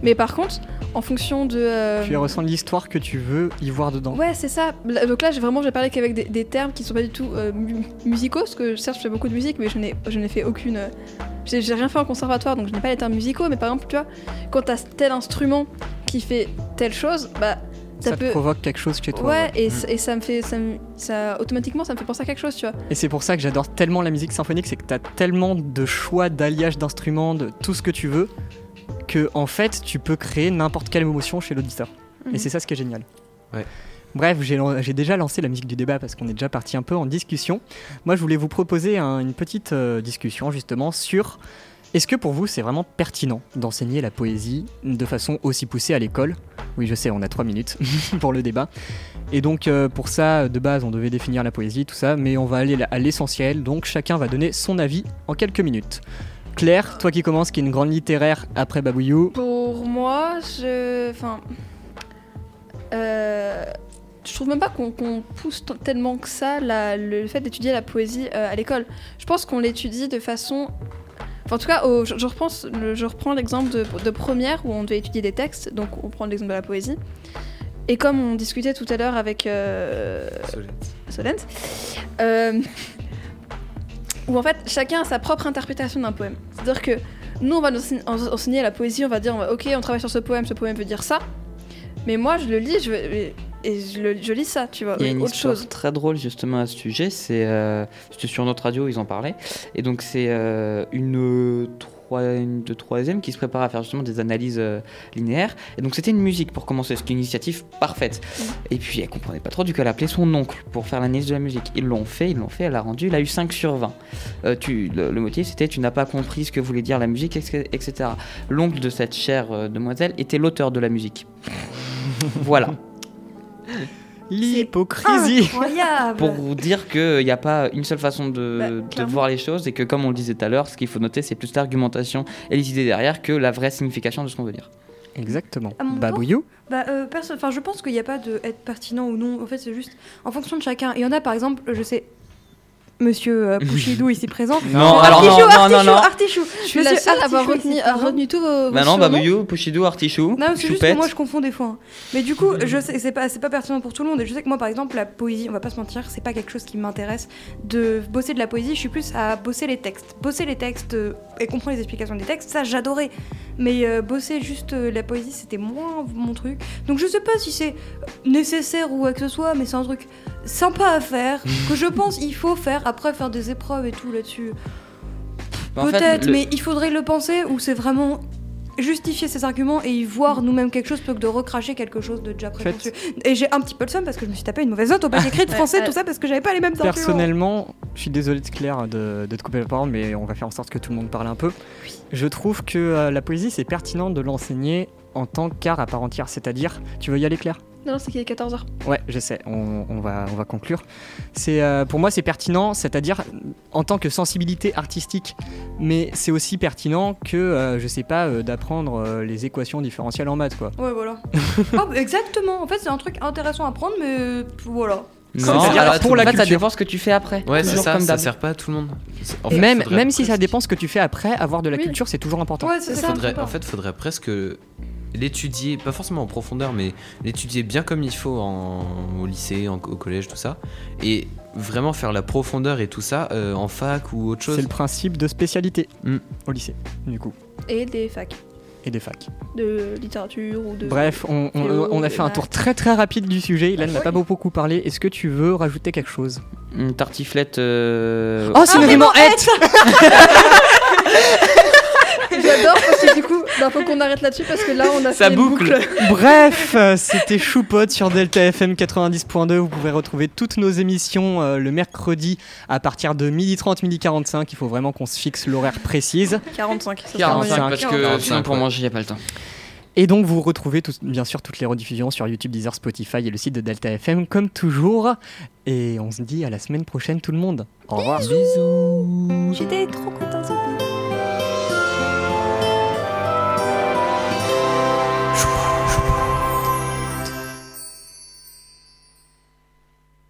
Mais par contre, en fonction de. euh, Tu ressens l'histoire que tu veux y voir dedans. Ouais, c'est ça. Donc là, j'ai vraiment, j'ai parlé qu'avec des, des termes qui sont pas du tout euh, mu- musicaux, parce que certes, je fais beaucoup de musique, mais je n'ai, je n'ai fait aucune. euh, j'ai, rien fait en conservatoire, donc je n'ai pas les termes musicaux. Mais par exemple, tu vois, quand t'as tel instrument qui fait telle chose, bah ça, Ça, peut. te provoque quelque chose chez toi. ouais, ouais. et, ça me fait, ça, me- ça, automatiquement, ça me fait penser à quelque chose, tu vois. Et c'est pour ça que j'adore tellement la musique symphonique, c'est que tu as tellement de choix d'alliage d'instruments, de tout ce que tu veux, que en fait tu peux créer n'importe quelle émotion chez l'auditeur. Mhm. Et c'est ça ce qui est génial. Ouais. Bref, j'ai déjà lancé la musique du débat parce qu'on est déjà parti un peu en discussion. Moi, je voulais vous proposer un- une petite euh, discussion justement sur est-ce que pour vous c'est vraiment pertinent d'enseigner la poésie de façon aussi poussée à l'école? Oui, je sais, on a trois minutes pour le débat. Et donc euh, pour ça, de base, on devait définir la poésie, tout ça, mais on va aller à l'essentiel. Donc chacun va donner son avis en quelques minutes. Claire, toi qui commences, qui est une grande littéraire après Babouillou, Pour moi, je. Enfin. Euh, je trouve même pas qu'on pousse tellement que ça la- le fait d'étudier la poésie euh, à l'école. Je pense qu'on l'étudie de façon. Enfin, en tout cas, au- je, je repense, le- je reprends l'exemple de, de première où on devait étudier des textes, donc on prend l'exemple de la poésie. Et comme on discutait tout à l'heure avec euh, Solette. Solent, euh, où en fait chacun a sa propre interprétation d'un poème. C'est-à-dire que nous, on va nous enseigner, en- enseigner la poésie, on va dire, on va- ok, on travaille sur ce poème, ce poème veut dire ça, mais moi je le lis, je, et je, le- je lis ça, tu vois, Il y a une autre histoire chose. très drôle justement à ce sujet. C'est euh, sur notre radio, ils en parlaient. Et donc c'est euh, une, une de troisième qui se prépare à faire justement des analyses euh, linéaires. Et donc c'était une musique pour commencer, est une initiative parfaite. Et puis elle comprenait pas trop, du coup elle a appelé son oncle pour faire l'analyse de la musique. Ils l'ont fait, ils l'ont fait, elle a rendu, il a eu 5 sur 20. Euh, tu, le, le motif c'était tu n'as pas compris ce que voulait dire la musique, etc. L'oncle de cette chère euh, demoiselle était l'auteur de la musique. voilà. L'hypocrisie Incroyable Pour vous dire qu'il n'y a pas une seule façon de, Bah, de voir les choses et que, comme on le disait tout à l'heure, ce qu'il faut noter, c'est plus l'argumentation et les idées derrière que la vraie signification de ce qu'on veut dire. Exactement. Babouillou Bah, euh, perso- enfin, je pense qu'il n'y a pas de être pertinent ou non. En fait, c'est juste en fonction de chacun. Il y en a, par exemple, je sais, monsieur euh, Pouchidou ici présent. Non, alors non, non, non, non. Artichou. Je suis la seule à avoir Artichaut retenu, à retenu tous vos. Bah vos non. Babouillou, Pouchidou, Artichou, Non, c'est juste que moi je confonds des fois. hein. Mais du coup, je sais, c'est pas, c'est pas pertinent pour tout le monde. Et je sais que moi, par exemple, la poésie, on va pas se mentir, c'est pas quelque chose qui m'intéresse de bosser de la poésie. Je suis plus à bosser les textes. Bosser les textes euh, et comprendre les explications des textes, ça j'adorais. Mais euh, bosser juste euh, la poésie, c'était moins mon truc. Donc je sais pas si c'est nécessaire ou quoi que ce soit, mais c'est un truc sympa à faire que je pense il faut faire. Après, faire des épreuves et tout là-dessus. Peut-être, le- mais il faudrait le penser ou c'est vraiment justifier ses arguments et y voir nous-mêmes quelque chose plutôt que de recracher quelque chose de déjà préconçu. Et j'ai un petit peu le seum parce que je me suis tapé une mauvaise note au bac écrit de français, tout ça parce que j'avais pas les mêmes. Personnellement, je suis désolé de Claire de, de te couper la parole, mais on va faire en sorte que tout le monde parle un peu. Je trouve que euh, la poésie, c'est pertinent de l'enseigner en tant qu'art à part entière. C'est-à-dire, tu veux y aller Claire? Non, non, c'est qu'il est 14h. Ouais, je sais, on, on va, on va conclure. C'est, euh, pour moi, c'est pertinent, c'est-à-dire en tant que sensibilité artistique, mais c'est aussi pertinent que, euh, je sais pas, euh, d'apprendre euh, les équations différentielles en maths, quoi. Ouais, voilà. Ah, bah, exactement. En fait, c'est un truc intéressant à prendre, mais voilà. Non, C'est-à-dire alors, pour la fait, ça culture. dépend ce que tu fais après. Ouais, c'est ça, comme ça sert pas à tout le monde. C'est- en fait, même même si ça dépend ce que tu fais après, avoir de la Oui. culture, c'est toujours important. Ouais, ça. ça. Faudrait- en fait, faudrait presque l'étudier, pas forcément en profondeur, mais l'étudier bien comme il faut en, au lycée, en- au collège, tout ça. Et vraiment faire la profondeur et tout ça euh, en fac ou autre chose. C'est le principe de spécialité Mm. au lycée, du coup, Et des facs et des facs. de littérature ou de. Bref, on, on- Théo, on a fait un tour très très rapide du sujet. Ilan n'a Oui. pas beaucoup parlé. Est-ce que tu veux rajouter quelque chose? Une tartiflette. euh, Oh, synonyment être J'adore parce que du coup, bah, faut qu'on arrête là-dessus parce que là, on a Ça fait une boucle. Bref, euh, c'était Choupot sur Delta FM 90.2. Vous pouvez retrouver toutes nos émissions euh, le mercredi à partir de 12h30, 12h45. Il faut vraiment qu'on se fixe l'horaire précise. 45. ça sera 45 moyen. parce que 45, sinon pour ouais. manger, il n'y a pas le temps. Et donc vous retrouvez bien sûr toutes les rediffusions sur YouTube, Deezer, Spotify et le site de Delta FM comme toujours. Et on se dit à la semaine prochaine tout le monde. Au revoir. J'étais trop contente.